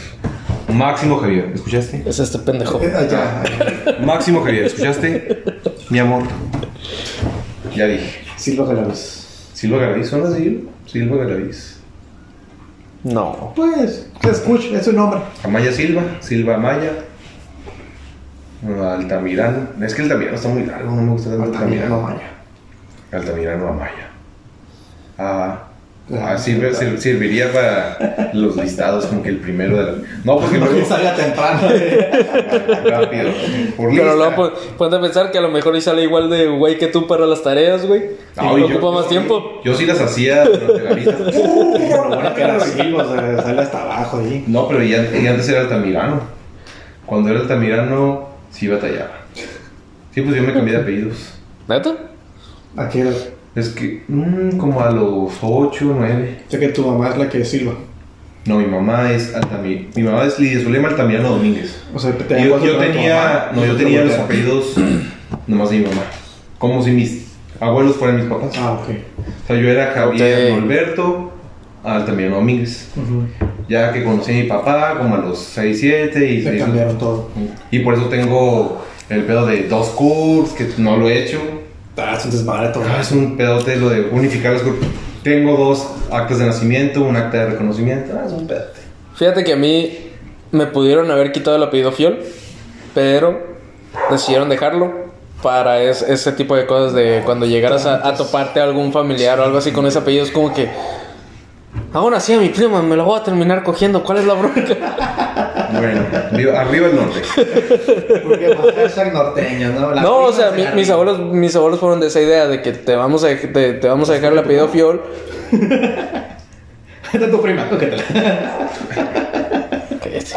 Máximo Javier, ¿escuchaste? Es este pendejo. Eh, Allá. Máximo Javier, ¿escuchaste? Mi amor. Ya dije. Silva Galaviz. Silva Galaviz, ¿son las de? Silva Galaviz. No. Pues, que escuche, es su nombre. Amaya Silva, Silva Amaya. Altamirano. Es que Altamirano está muy largo, no me gusta tanto Altamirano Altamirano. Amaya. Altamirano Amaya. Ah, Ah, ah, sirve- sir- serviría para los listados como que el primero de la... No, porque No luego... salga temprano. eh. rápido. Por Pero lista. luego ponte a pensar que a lo mejor y sale igual de güey que tú para las tareas, güey. No, y yo- ocupa más tiempo. Yo sí las hacía durante la. [laughs] Pero bueno, que era Silva, o sea, sale hasta abajo ahí. No, pero ya, ya antes era Altamirano. Cuando era Altamirano, sí batallaba. Sí, pues yo me cambié de apellidos. ¿Neta? Aquí era. Es que, mm, como a los 8, 9. Sé que tu mamá es la que es Silva. No, mi mamá es Altamirano. Mi mamá es Lidia Zulema Altamirano Domínguez. O sea, te yo, tenía, no, yo te tenía los apellidos [clears throat] nomás de mi mamá. Como si mis abuelos fueran mis papás. Ah, ok. O sea, yo era Javier. Norberto Altamirano Domínguez. Ya que conocí a mi papá como a los 6, 7 y seis- cambiaron todo. Y por eso tengo el pedo de dos CURPS, que no lo he hecho. Ah, es un desmadre todo. Ah, es un pedote lo de unificar los CURPS. Tengo dos actas de nacimiento, un acta de reconocimiento. Ah, es un pedote. Fíjate que a mí me pudieron haber quitado el apellido Fiol, pero decidieron dejarlo para es- ese tipo de cosas de cuando llegaras a, a toparte a algún familiar o algo así con ese apellido. Es como que, aún así a mi prima me lo voy a terminar cogiendo. ¿Cuál es la bronca? [laughs] Bueno, arriba, el norte. Porque pues, hashtag norteño, ¿no? La no, o sea, mi- mis abuelos, mis abuelos fueron de esa idea de que te vamos a, te, te vamos a dejar el apellido Fiol. [laughs] Esta es tu prima, cógetela. Cállate.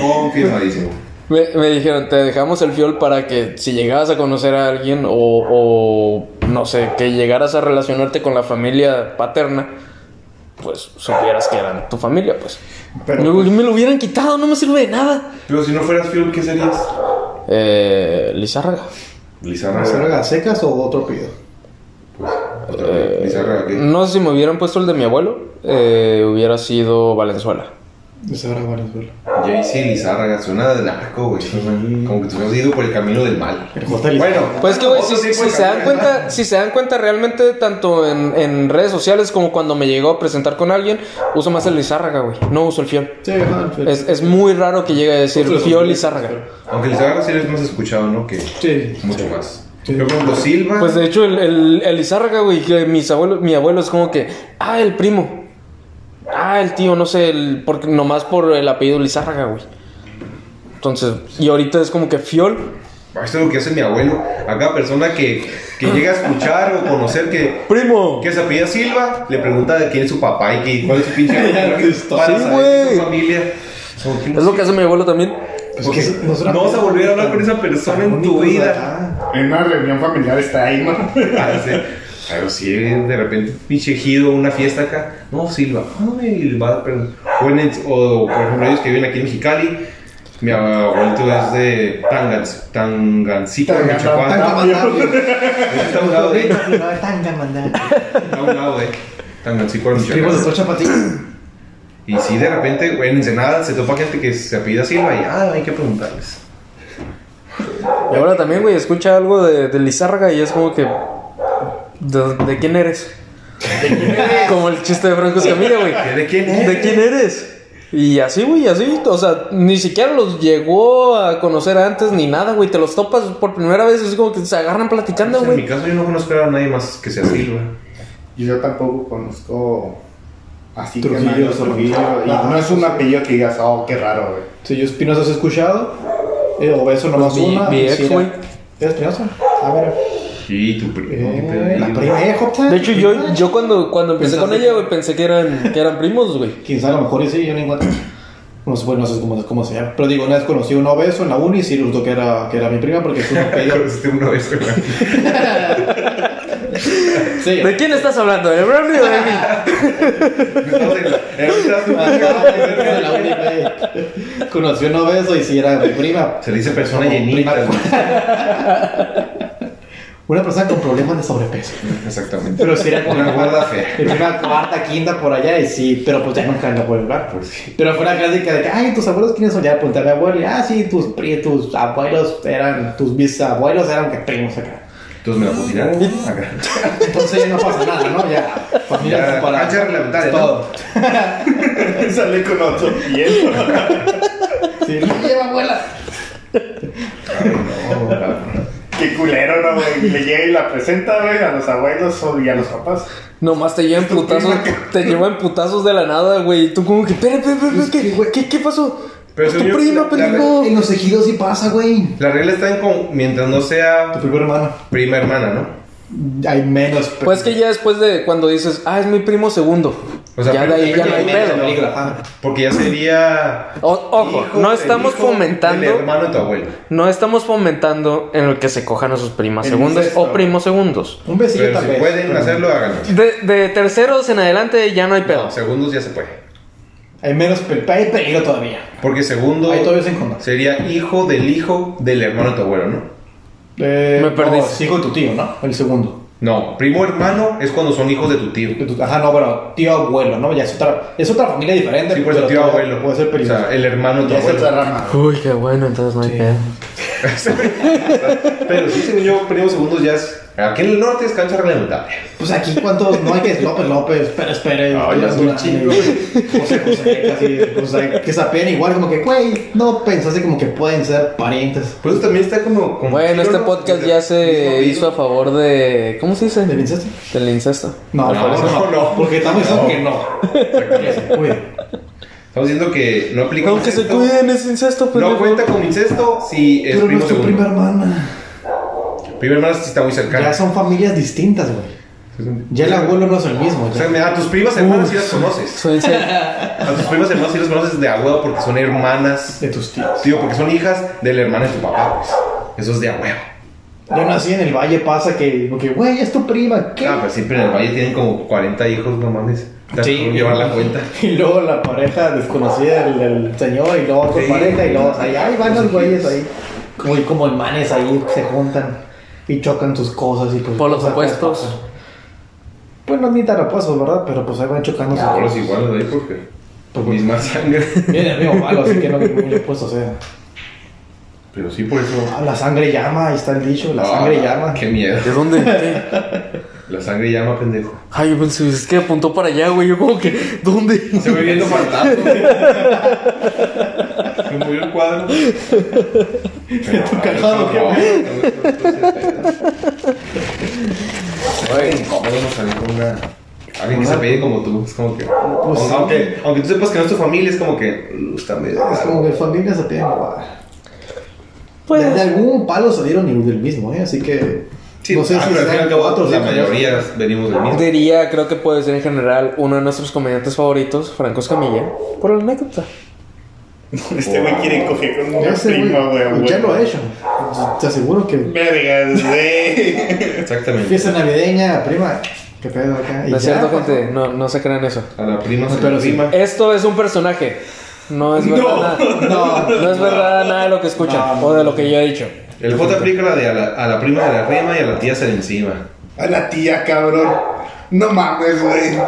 Confirmadísimo. Me, me dijeron, te dejamos el fiol para que si llegaras a conocer a alguien o, o, no sé, que llegaras a relacionarte con la familia paterna, pues supieras que eran tu familia, pues. Pero, me, pues- me lo hubieran quitado, no me sirve de nada. Pero si no fueras fiel, ¿qué serías? Eh, Lizárraga. Lizarra. ¿Las secas o otro pido? Otra- Lizarra, ¿qué? No sé si me hubieran puesto el de mi abuelo, eh, hubiera sido Valenzuela. Lizarra Valenzuela. Jaycee Lizárraga, suena de narco, güey. Como que tú has ido por el camino del mal. El. Bueno, Pues es que, güey, si, se dan cuenta, si se dan cuenta realmente, tanto en, en redes sociales como cuando me llegó a presentar con alguien, uso más el Lizárraga, güey. No uso el fiol. Sí, ajá, sí. Es, es muy raro que llegue a decir Fiol Lizárraga. Aunque Lizárraga sí es más escuchado, ¿no? Que Sí. mucho más. Yo con los Silva. Pues de hecho, el, el, el Lizárraga, güey, que mis abuelos, mi abuelo es como que, ah, el primo. Ah, el tío, no sé, el, porque nomás por el apellido Lizárraga, güey. Entonces, y ahorita es como que Fiol. Esto es lo que hace mi abuelo. A cada persona que, que [laughs] llega a escuchar o conocer que, ¡Primo! que se apellida Silva, le pregunta de quién es su papá y que, cuál es su pinche [laughs] Sí, para saber güey. su familia. No Es lo que hace mi abuelo también. Pues que no, nosotros- vas a volver a hablar con esa persona en tu vida. acá. En una reunión familiar está ahí, ¿no? [laughs] Pero si de repente pinche ejido, una fiesta acá, no, Silva, ay, y le va a. O, por ejemplo, ellos que viven aquí en Mexicali, mi abuelito es de Tangans, Tangancito, Tangan- Michoacán. Está a un lado de, está a un lado de Tangancico, Michoacán. chapatíos. Y si de repente, güey, en Ensenada se topa gente que se apellida Silva y, ah, hay que preguntarles. Y ahora también, güey, escucha algo de, de Lizárraga y es como que. ¿De, de quién eres? [laughs] como el chiste de Franco Escamilla, güey. ¿De quién es? ¿De quién eres? Y así, güey, así. O sea, ni siquiera los llegó a conocer antes ni nada, güey. Te los topas por primera vez, es como que se agarran platicando, en mi güey. caso yo no conozco a nadie más que sea Silva. Y yo tampoco conozco así Trujillo, Trujillo. Y Ah, no es un apellido que digas, oh, qué raro, güey. Si yo Espinosa has escuchado, eh, o nomás Pues mi- una. mi ex, güey. ¿Eres Espinosa? A ver. Sí, tu primo. Eh, la prima, eh, Jota. De hecho, yo, yo cuando, cuando empecé con ella, güey, pensé que eran, que eran primos, güey. [laughs] Sabe, a lo mejor y sí, yo ni cuenta. No sé, bueno, no sé cómo, cómo se llama. Pero digo, una vez conocí a un obeso en la uni y sí resultó que era, que era mi prima porque es [laughs] un apellido. Conociste una vez, güey. [laughs] sí. ¿De quién estás hablando? ¿De Brownie o de mí? En la- en un en la. Conocí a un obeso y sí era mi prima. Se le dice persona llenita. Una persona con problemas de sobrepeso. Exactamente. Pero sí era como Una gorda fea. Era una cuarta, quinta por allá y sí, pero pues ya nunca la puedo hablar. Pues sí. Pero fue una clásica de que, ay, tus abuelos quiénes son, ya apunté a mi abuelo y, ah, sí, tus, pri- tus abuelos eran, tus bisabuelos eran que primos acá. Entonces me la pusieron acá. Entonces ya no pasa nada, ¿no? Ya, familia Ya, separada. cancha reglamentaria, Es ¿no? todo. [laughs] Sale con otro piel. Sí, [laughs] no lleva abuela. No, cabrón. Qué culero, ¿no, güey? Le llega y la presenta, güey, a los abuelos o- y a los papás. Nomás te llevan putazos, te llevan putazos de la nada, güey. Y tú como que, espera, espera, espera, ¿qué, güey, ¿qué, qué pasó? Pero tu prima, pendejo. En los ejidos sí pasa, güey. La regla está en con, mientras no Tu sea primo hermano. prima hermana, ¿no? Hay menos. Pues que ya después de cuando dices, ah, es mi primo segundo. O sea, ya de ahí ya no hay pedo. Porque ya sería. O- ojo, hijo no estamos hijo fomentando- hermano de tu abuelo. No estamos fomentando en el que se cojan a sus primas El segundas incesto. o primos segundos. Un besillo Pero tal si vez. pueden hacerlo, háganlo. De, de terceros en adelante ya no hay pedo. No, segundos ya se puede. Hay menos pe- hay peligro todavía. Porque segundo Ahí todavía se sería hijo del hijo del hermano de tu abuelo, ¿no? Eh, Me perdí. No, es hijo de tu tío, ¿no? El segundo. No, primo hermano es cuando son hijos de tu tío. De tu- Ajá, no, pero tío abuelo, ¿no? Ya es otra, es otra familia diferente. Sí, por eso pero tío abuelo. Puede ser O peligroso. sea, el hermano de tu Ya es otra abuelo. rama. Uy, qué bueno, entonces no hay Sí. pedo. [laughs] Pero sí, según yo, primo segundos ya es. Aquí en el norte es cancha reglamentaria. Pues aquí, ¿cuántos? No hay que López López, Pérez Pérez, No, ya son un chingo. José José, casi, o sea, que sapean igual, como que, güey, no pensaste como que pueden ser parientes. Por eso también está como. como Bueno, este ¿no? podcast ya se hizo a favor de. ¿Cómo se dice? ¿Del incesto? Del incesto. No, No, por eso no, no, no. Porque estamos diciendo que no. Estamos diciendo que no aplica. Aunque se cuiden, es incesto, pero. No cuenta como incesto si es Pero no es tu prima hermana. Prima hermana sí está muy cercana. Ya son familias distintas, güey. Ya el abuelo no es el mismo. O sea, a tus primas hermanas sí las conoces. Suelen ser- A tus primas hermanas sí las conoces de abuelo porque son hermanas. De tus tíos. Tío, porque son hijas del hermano de tu papá, pues. Eso es de abuelo. Yo nací en el valle, pasa que, güey, es tu prima, ¿qué? Ah, pero siempre en el valle tienen como 40 hijos, no mames. Sí. Llevar la cuenta. [laughs] Y luego la pareja desconocida del, del señor y luego otra Sí. pareja y luego ahí, ahí van los güeyes ahí. Como, como imanes ahí se juntan y chocan sus cosas y pues... Por los cosas opuestos. pasan. Pues no ni tan opuestos, ¿verdad? Pero pues ahí van chocando sus Ahora cosas. sí, igual de ahí porque. Pues, misma sangre. Viene el mismo malo, así que no [laughs] muy opuesto, o sea. Pero sí, por eso. Ah, la sangre llama, ahí está el dicho, la Ah, sangre llama. Qué miedo. ¿De dónde? [laughs] ¿Qué? La sangre llama, pendejo. Ay, yo pensé, es que apuntó para allá, güey. Yo como que, ¿dónde? Se ve viendo [laughs] fantasma. Me movió el cuadro. Tu cagado, qué Ay, podemos salir con una. Alguien que se pide como tú. Es como que. Pues sí. aunque, aunque tú sepas que no es tu familia, es como que. uh, está medio. Es como que familias se igual. Pues- de, de algún palo salieron y del mismo, ¿eh? Así que. Sí, no sé ah, si pero al fin y sean al cabo, cuatro o la mayoría venimos del mismo. Diría, creo que puede ser en general uno de nuestros comediantes favoritos, Franco Escamilla, por la anécdota. [laughs] Este güey quiere coger con una Ese prima, güey. pues ya lo he hecho. Te aseguro que. Vergas, güey. [laughs] Exactamente. Fiesta navideña, prima. ¿Qué pedo acá? Y No es cierto, por gente, no, no se crean eso. A la prima, No, se pero sí. prima. Esto es un personaje. No es verdad nada. [laughs] No, No es verdad nada de lo que escuchan No, no, o de lo que yo he dicho. El J aplica la de a la, a la prima de la rema y a la tía se le encima. A la tía, cabrón. No mames, güey.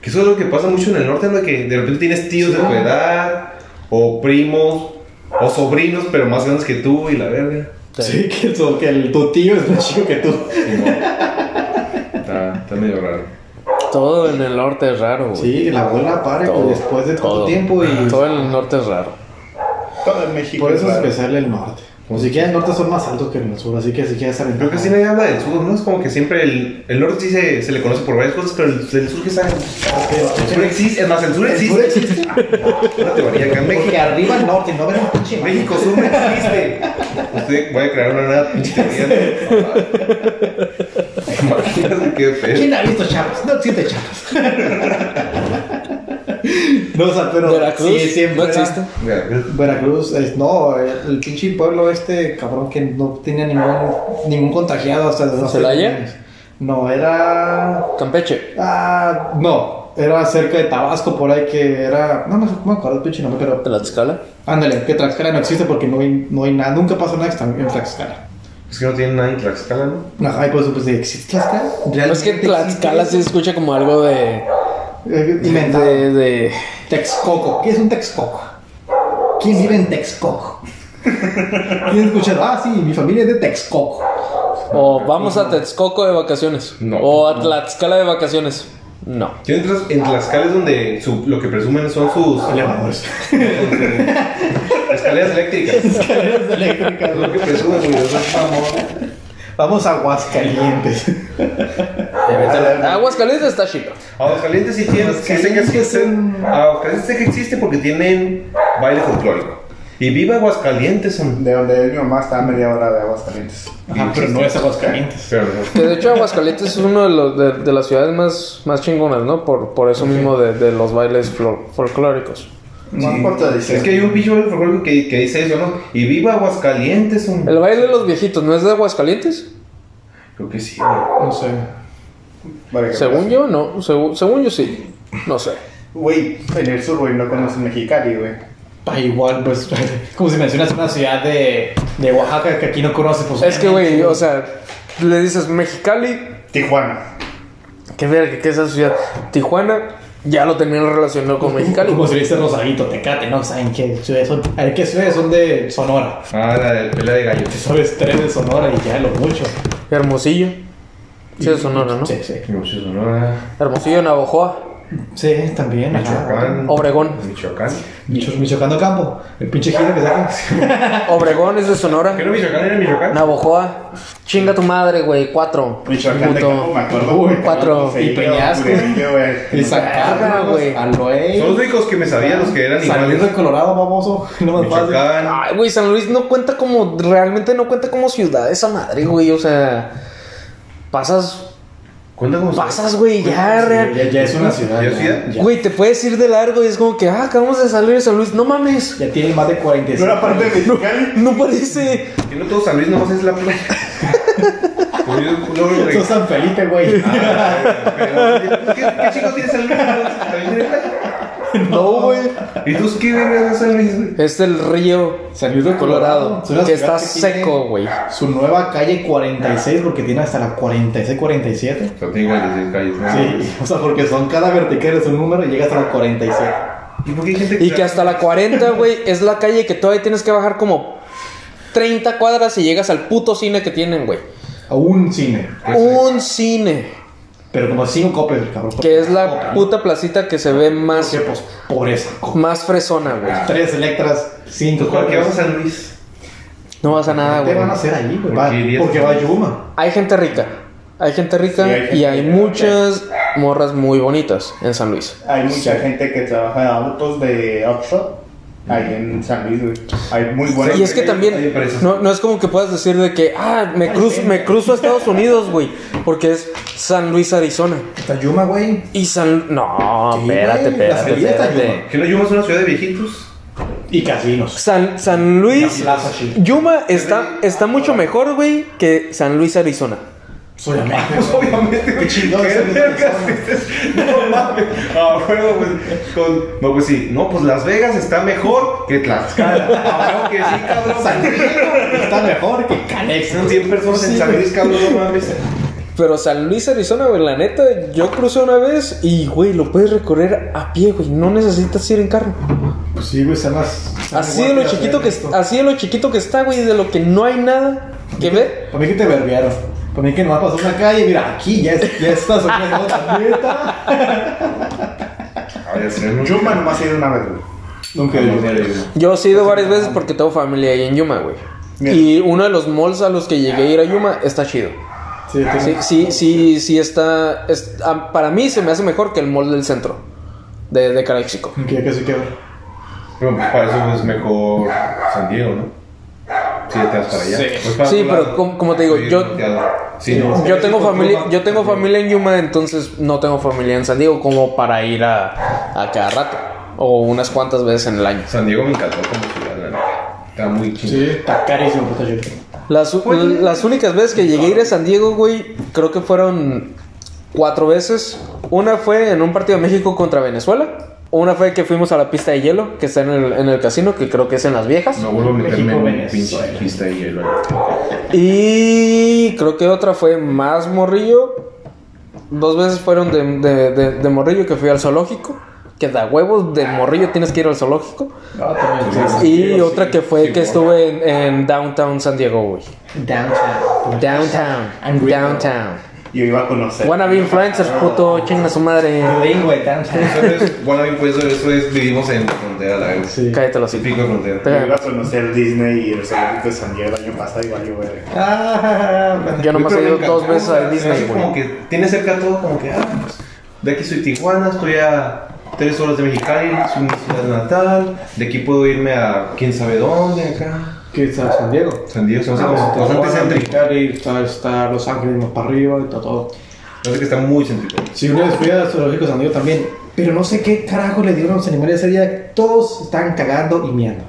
Que eso es lo que pasa mucho en el norte, ¿no? Que de repente tienes tíos de tu edad, o primos, o sobrinos, pero más grandes que tú y la verga. Sí, [laughs] que, tu- que el, tu tío es más chico que tú. No. Está, está medio raro. Todo en el norte es raro, güey. Sí, la abuela pare Todo, después de tanto todo. tiempo y. Todo en el norte es raro. Todo en México. Por eso es especial el norte. Como si quieres, el norte son más altos que en el sur, así que si quieres saber. Creo que sí nadie habla del sur, ¿no? Es como que siempre el, el norte sí se, se le conoce por varias cosas, pero el, sur que sabe. El sur existe, es más, el sur El existe. sur existe. Una teoría acá en México. Porque arriba el norte, no ven un pinche. México Sur no existe. Usted voy a crear una nueva pinche teoría. [laughs] Imagínate qué pedo. ¿Quién ha visto Chiapas? No existe Chiapas. [laughs] [laughs] no, o sea, pero. Veracruz sí, siempre no era- existe. Veracruz, es- no, el, pinche pueblo este, cabrón, que no tenía ningún, ningún contagiado hasta los ¿Celaya? No, era. Campeche. Ah, no, era cerca de Tabasco, por ahí que era. No, no, no me acuerdo el pinche nombre, pero. Tlaxcala. Ándale, que Tlaxcala no existe porque no hay, no hay nada, nunca pasó nada en Tlaxcala. Es que no tienen nada en Tlaxcala, ¿no? Ajá, y pues, pues ¿existe Tlaxcala? No es que ¿Realmente Tlaxcala existe? se escucha como algo de. Eh, inventado. de, de- Texcoco. ¿Qué es un Texcoco? ¿Quién vive en Texcoco? [laughs] ¿Quién escucha? Ah, sí, mi familia es de Texcoco. O vamos a Texcoco de vacaciones. No. O a Tlaxcala de vacaciones. No. Yo en, Tlax- en Tlaxcala es donde su- lo que presumen son sus Elevadores. [laughs] escaleras eléctricas. Escaleras eléctricas. Es lo que presumen, güey. Vamos a Aguascalientes. [laughs] Aguascalientes está chido. Aguascalientes sí sé que Aguascalientes Aguascalientes sé que existe porque tienen baile folclórico. Y viva Aguascalientes, son. De donde es mi mamá está a media hora de aguas calientes. Ajá, pero no es Aguascalientes. Pero Que de hecho Aguascalientes es uno de, los, de, de las ciudades más, más chingonas, ¿no? Por, por eso mismo de, de los bailes flo- No importa de Es que hay un bicho baile folclórico que, que dice eso, ¿no? Y viva Aguascalientes, son. El baile de los viejitos, ¿no es de Aguascalientes? Creo que sí, güey. No sé. Vale, Según yo, no. Según, según yo, sí. No sé. Güey, en el sur, güey, no conocen Mexicali, güey. Pa, igual, pues, [laughs] como si mencionas una ciudad de, de Oaxaca que aquí no conoces, pues. Es que, güey, o sea, le dices Mexicali, Tijuana. qué verga, ¿qué es esa ciudad? Tijuana, ya lo tenían relacionado con Mexicali. [laughs] Como si le dice Rosadito, Tecate, ¿no? ¿Saben qué ciudades son? A ver, ¿qué ciudades son de Sonora? Ah, la del pelea de gallos. Sabes tres de Sonora y ya lo mucho. Hermosillo. Sí, es Sonora, ¿no? Sí, sí. Mucho Sonora. Hermosillo, Navojoa, Sí, también. ajá. Michoacán. Obregón. Michoacán. Micho- Michoacán de Campo. El pinche giro que saca. Obregón es de Sonora. ¿Qué no Michoacán era Michoacán? Navojoa. Chinga tu madre, güey. Cuatro. Michoacán de Puto. Campo, me acuerdo. Uy, güey, cuatro. Y Peñasco. Y Carlos, güey. Aloe. Son los únicos que me sabía, los que eran San Luis de Colorado, baboso. [laughs] No más fácil. Michoacán. Ay, güey, San Luis no cuenta como. Realmente no cuenta como ciudad esa madre, güey. O sea. Pasas. Cuenta como. Pasas, güey, ya, real. ya, ya es una ciudad. ¿Ya es ciudad? ya. Güey, te puedes ir de largo y es como que, ah, acabamos de salir de San Luis. No mames. Ya tiene más de ¿No 45. era parte de Mexicali? No parece. Que no todo San Luis nomás es la playa. Es San Felipe, güey. ¿Qué, ¿Qué chicos tiene San Luis? [laughs] No, güey. ¿Y tú qué verga de San Luis? güey? Es el río San Luis de Colorado. Es una Que ciudad está tiene seco, güey. Su nueva calle 46, porque tiene hasta la 46, 47. O sea, tiene calles, calles. ¿no? Sí, [laughs] o sea, porque son cada vertical es un número y llega hasta la 47. ¿Y por qué hay gente Y que hasta la 40, güey, es la calle que todavía tienes que bajar como 30 cuadras y llegas al puto cine que tienen, güey. A un cine. Un cine. Pero como 5 copias, el cabrón. Que es la puta placita que se ve más, Porque, pues, pobreza. más fresona, güey. Tres Electras, 5 ¿Por qué vamos a San Luis? No vas a nada, ¿Qué güey. van a hacer allí, güey? ¿Por Va- qué irías? Porque va Yuma. Hay gente rica. Hay gente rica Sí, hay gente y hay muchas morras muy bonitas en San Luis. Hay mucha gente que trabaja en autos de offshore ahí en San Luis, güey. Hay muy buenos. Y es que también no, no es como que puedas decir de que, ah, me cruzo, me cruzo a Estados Unidos, güey, porque es San Luis, Arizona. Está Yuma, güey. Y San... No, Sí, espérate, espérate, espérate. ¿Que no Yuma es una ciudad de viejitos? Y casinos. San, San Luis... La plaza, sí. Yuma está, está mucho mejor, güey, que San Luis, Arizona. Obviamente. Pues [laughs] obviamente, Qué. No mames. Ah, bueno, pues, con- no, pues sí. No, pues Las Vegas está mejor que Tlaxcala. [laughs] Ah, que sí, cabrón. San Diego está mejor que Canex. Son 100 personas en San. Luis, cabrón, no mames. Pero San Luis, Arizona, güey, la neta, yo crucé una vez y, güey, lo puedes recorrer a pie, güey. No necesitas ir en carro. Pues sí, güey, está más. Así de lo chiquito que así de lo chiquito que está, güey, de lo que no hay nada que ver. Para mí que te verbiaron. Para mí que nomás pasó una calle, mira, aquí ya, es- ya estás soñando otra neta. Ya sé, ¿no? Yuma nomás he ido una vez, güey. Nunca No, he no, ido. no, no. Yo he ido varias veces porque tengo familia ahí en Yuma, güey. Y uno de los malls a los que llegué a ir a Yuma está chido. Sí, tengo- Sí, sí, sí, sí está, es- Para mí se me hace mejor que el mall del centro de, de Caraxico. Que ya casi. Pero pues, para eso es mejor San Diego, ¿no? Sí, te vas para allá. Sí. Pues para Sí, pero lado. como- como te digo, yo- norteado. Sí, no. Yo tengo familia, yo tengo familia en Yuma, entonces no tengo familia en San Diego como para ir a, a cada rato o unas cuantas veces en el año. San Diego me encantó como ciudad, la neta. Está muy chido. Sí, está carísimo, puta yo. Las, las únicas veces que llegué a ir a San Diego, güey, creo que fueron cuatro veces. Una fue en un partido de México contra Venezuela. Una fue que fuimos a la pista de hielo, que está en el, en el casino, que creo que es en Las Viejas. No vuelvo a meterme México, en un Venezuela. pinche pista de hielo. Y creo que otra fue más morrillo. Dos veces fueron de, de- de- de morrillo que fui al zoológico. Que da huevos de morrillo tienes que ir al zoológico. También. sí, Y sí, otra sí. que fue sí, que estuve en, en Downtown San Diego, güey. Downtown. Downtown. Downtown. Yo iba a conocer. Wannabe influencers, puto, chinga su madre. De downtown. Eso es, vivimos en frontera, la verdad. Sí. Cállate los Sí, pico de frontera. Yo iba a conocer Disney y el zoológico de San Diego el año pasado y valió ver. Ah, Yo nomás he ido dos veces a Disney, así como güey. que tiene cerca todo, como que, ah, pues, de aquí soy Tijuana, estoy a tres horas de Mexicali, soy mi ciudad natal, de aquí puedo irme a quién sabe dónde, acá. ¿Qué está San Diego? San Diego, son Ah, bastante céntrico. Está, está Los Ángeles más para arriba está todo. Sé que está muy céntrico. Sí, una vez fui al zoológico San Diego también. Pero no sé qué carajo le dieron a los animales ese día. Todos estaban cagando y miando.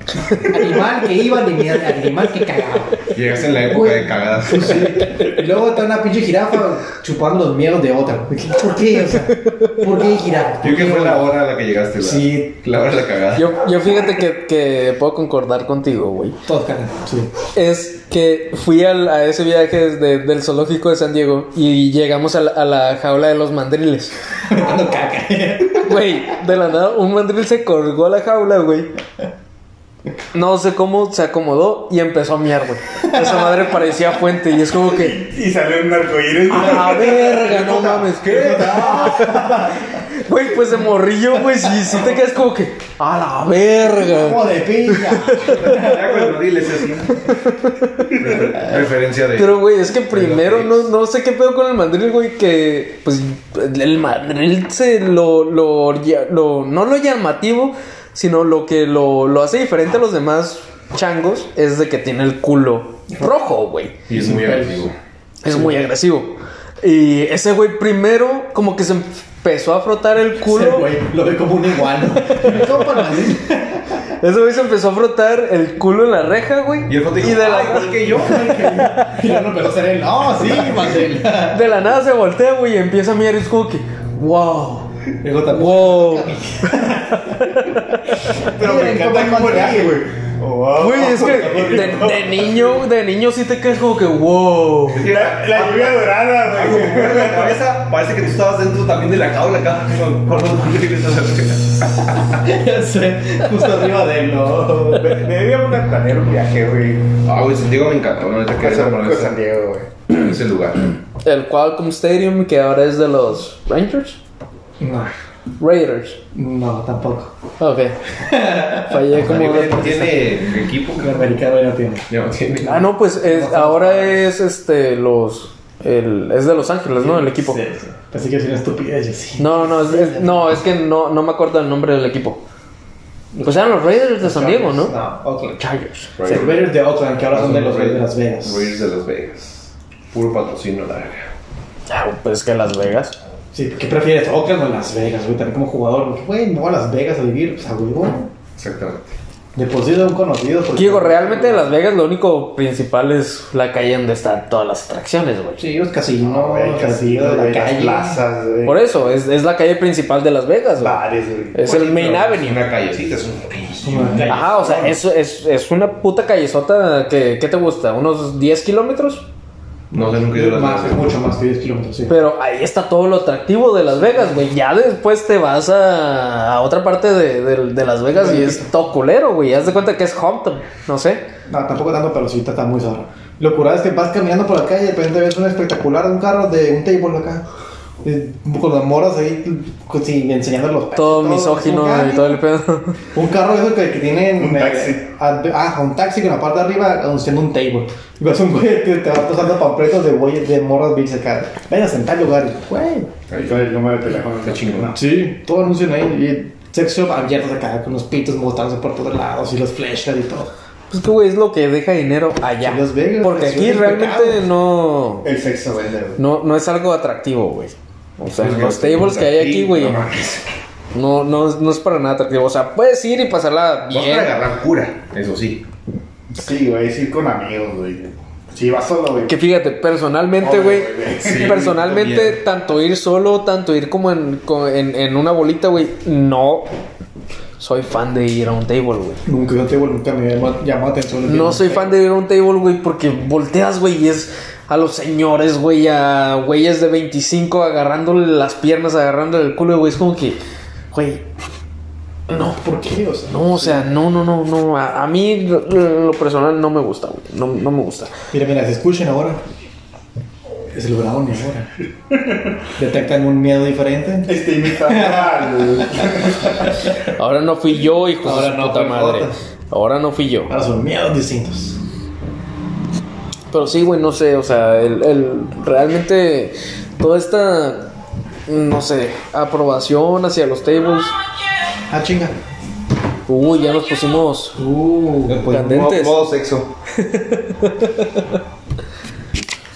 Animal que iba ni mierda, animal que cagaba. Llegaste en la época Güey. de cagadas. Y luego está una pinche jirafa chupando los miedos de otra. ¿Por qué? O sea, ¿por qué jirafa? ¿Por Yo que fue la hora a la que llegaste, ¿verdad? Sí. La hora de la cagada. Yo, yo fíjate que, que puedo concordar contigo, güey. Todos cagan. Sí. Es que fui al- a ese viaje desde, del zoológico de San Diego y llegamos a la, a la jaula de los mandriles. [laughs] Dando caca. Güey, de la nada, un mandril se colgó a la jaula, güey. No sé cómo se acomodó y empezó a miar, güey. Esa madre parecía fuente y es como que. Y salió un arcoíris. ¡A la verga! No mames, ¿qué? [laughs] Güey, pues de morrillo, güey, si, si te quedas como que. ¡A la verga! Como de. Refer- Referencia de. Pero, güey, es que primero no, no sé qué pedo con el mandril, güey, que pues el mandril se lo, lo, lo- no lo llamativo, sino lo que lo, lo hace diferente a los demás changos es de que tiene el culo rojo, güey. Y es muy agresivo. Es muy agresivo. Y ese güey primero como que se empezó a frotar el Ese culo. güey lo ve como un igual. [laughs] ¿Cómo para mí? Ese güey se empezó a frotar el culo en la reja, güey. Y el foto dijo, y de la, "Ah, igual que yo. [laughs] Y ya no empezó a ser él. No, sí, Mandel. de la nada se voltea, güey, y empieza a mirar y es como que, wow. Dijo. Wow. [laughs] Pero me encanta cómo le hace, güey. Oh, wow. Güey, es que [laughs] de, de niño, de niño sí te quedas como que wow. La, la lluvia dorada, güey. la cabeza, parece que tú estabas dentro también de la jaula acá. Con- con [laughs] Ya sé, justo arriba de él, no. Me- Deberíamos de planear un viaje, güey. Ah, güey, San Diego me encantó. No te quedas a San Diego, güey. ese lugar. El Qualcomm Stadium, que ahora es de los Rangers. No. Raiders. No, tampoco. Ok. [laughs] Fallé como. Tiene equipo. El americano ya no tiene. No tiene. Ah, no, pues es- ahora es este. Los. El, es de Los Ángeles, ¿no? El equipo. Sí, sí. Pensé que era una estupidez, yo sí. No, no, es, es- no, es que no, no me acuerdo el nombre del equipo. Pues eran los Raiders de San Diego, ¿no? No, Oakland. Chargers. Sí, Raiders de Oakland, que ahora son de los Raiders de Las Vegas. Raiders de Las Vegas. Puro patrocinio, la verga. Ah, pues que Las Vegas. Sí, ¿qué prefieres? Oakland o Las Vegas, güey? También como jugador, porque, güey, me voy a Las Vegas a vivir, pues a huevo. Exactamente. De por sí de un conocido. Porque... Digo, realmente de Las Vegas lo único principal es la calle donde están todas las atracciones, güey. Sí, los casinos, No, güey, casinos, casinos, la güey, las calle. plazas, güey. Por eso, es, es la calle principal de Las Vegas, güey. Bares, güey. Es el main avenue. Es una callecita, es un. Ajá, o sea, es, es, es una puta callezota que, ¿qué te gusta? ¿Unos 10 kilómetros? No sé, nunca he ido a Las Más, es Vegas. mucho más que 10 kilómetros, sí. Pero ahí está todo lo atractivo de Las Vegas, güey. Ya después te vas a, a otra parte de, de- de Las Vegas y es todo culero, güey. Haz de cuenta que es Compton, no sé. No, tampoco tanto, pero sí está muy zorro. Lo curado es que vas caminando por la calle y de repente ves un espectacular de un carro de un table acá. Eh, Con las moras ahí, sí, enseñando los pechos, Todo misógino y todo el pedo. [laughs] Un carro de esos que, que tienen. Un taxi. ah, ah, un taxi con la parte de arriba anunciando un table. Y ves un güey que te va pasando pampletos de güeyes de morras bien acá. Venga, en tal lugar. Güey. Ahí el número de teléfono. Está chingón. Sí, todo anuncian ahí. Y sex shop abiertos acá con los pitos mostrándose por todos lados y los flashlights y todo. Pues que, güey, es lo que deja dinero allá. Sí, Las Vegas, Porque aquí realmente pecado. no, El sexo vende, güey. no, no es algo atractivo, güey. O sea, Pues los tables que hay aquí, güey, no mames. no, no, no es para nada atractivo. O sea, puedes ir y pasarla Vas bien. para agarrar cura, eso sí. Sí, güey, es ir con amigos, güey. Si vas solo, güey. Que fíjate, personalmente, güey. Sí, personalmente, tanto ir solo, tanto ir como en, en, en una bolita, güey, no soy fan de ir a un table, güey. Nunca un table, nunca me llamó, llamó la atención. No soy fan de ir a un table, güey, porque volteas, güey, y es a los señores, güey, a güeyes de 25 agarrándole las piernas, agarrándole el culo, güey, es como que, güey, no, ¿Por qué? O sea, no, o sea, no, no, no, no, a, a mí lo, lo personal no me gusta, güey, no, no me gusta. Mira, mira, se escuchen ahora. Es el brownie ahora. Detectan un miedo diferente. Este imitando. [laughs] Ahora no fui yo, hijo Ahora de su no puta madre. Ahora no fui yo. Ahora son miedos distintos. Pero sí, güey, no sé, o sea, el, el- realmente toda esta, no sé, aprobación hacia los tables. Ah, chinga. Uy, ya nos pusimos. Uh, Pues, Candentes. modo, modo sexo.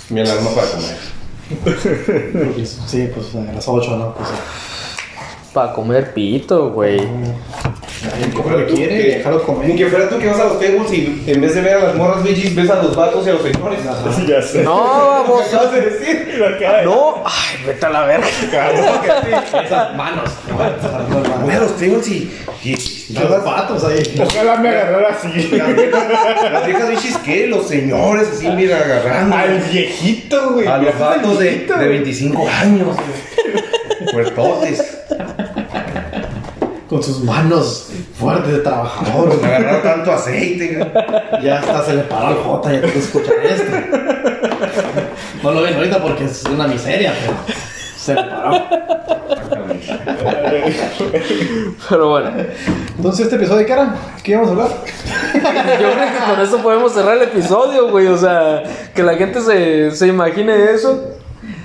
Mi alarma para comer. [laughs] sí, pues a las 8, ¿no? Pues, Para comer pito, güey. ¿Cómo lo quiere? Déjalo Ni comer. que fuera tú que vas a los tables y en vez de ver a las morras bichis, ves a los vatos y a los señores. ya sé. No, [laughs] vamos. acabas de decir? La cara de- No, ay, vete a la verga. [laughs] Esas manos. Voy a los tables y. y Los patos ahí. Ojalá me agarrara así. las viejas, las viejas bichis, ¿qué? Los señores, así, mira, agarrando. Al viejito, güey. A los Al vatos de, viejito, de güey. 25 años, güey. [laughs] Puertotes. Con sus manos fuertes de trabajador. Me [laughs] agarraron tanto aceite. Ya hasta se le paró el J, ya te escuchan esto. No lo ven ahorita porque es una miseria, pero se le paró. Pero bueno, Entonces, ¿este episodio qué era? ¿Qué íbamos a hablar? yo creo que con eso podemos cerrar el episodio, güey. O sea, que la gente se, se imagine eso.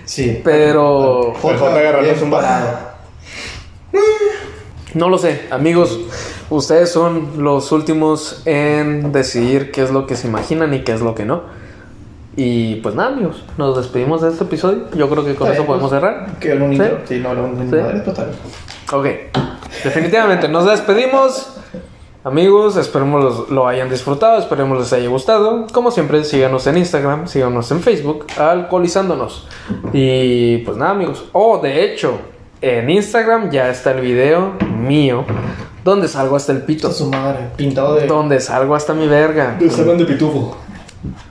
Sí. Pero El J agarrándose un parado. No lo sé, amigos. Ustedes son los últimos en decidir qué es lo que se imaginan y qué es lo que no. Y pues nada, amigos, nos despedimos de este episodio. Yo creo que con eso podemos pues, cerrar. Que un ¿Sí? Sí, no Sí. pero está bien. Ok, definitivamente nos despedimos. Amigos, esperemos los- lo hayan disfrutado, esperemos les haya gustado. Como siempre, síganos en Instagram, síganos en Facebook, alcoholizándonos. Y pues nada, amigos. Oh, de hecho, en Instagram ya está el video mío donde salgo hasta el pito. Su madre. Pintado de. Donde salgo hasta mi verga. de salón de pitufo.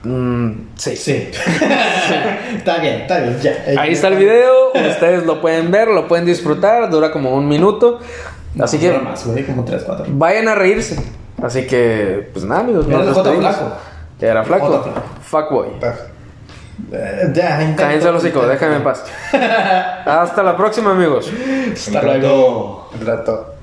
Mm, sí. Sí. [laughs] está bien, está bien, ya. Ahí está el video, ustedes lo pueden ver, lo pueden disfrutar, dura como un minuto. Así que Dura más, güey, como 3, 4. vayan a reírse. Así que, pues nada, amigos, Era flaco. Ya era flaco. Fuckboy. Intento. Cállense los hocico, déjame en paz. [laughs] Hasta la próxima, amigos. Hasta luego. Un rato.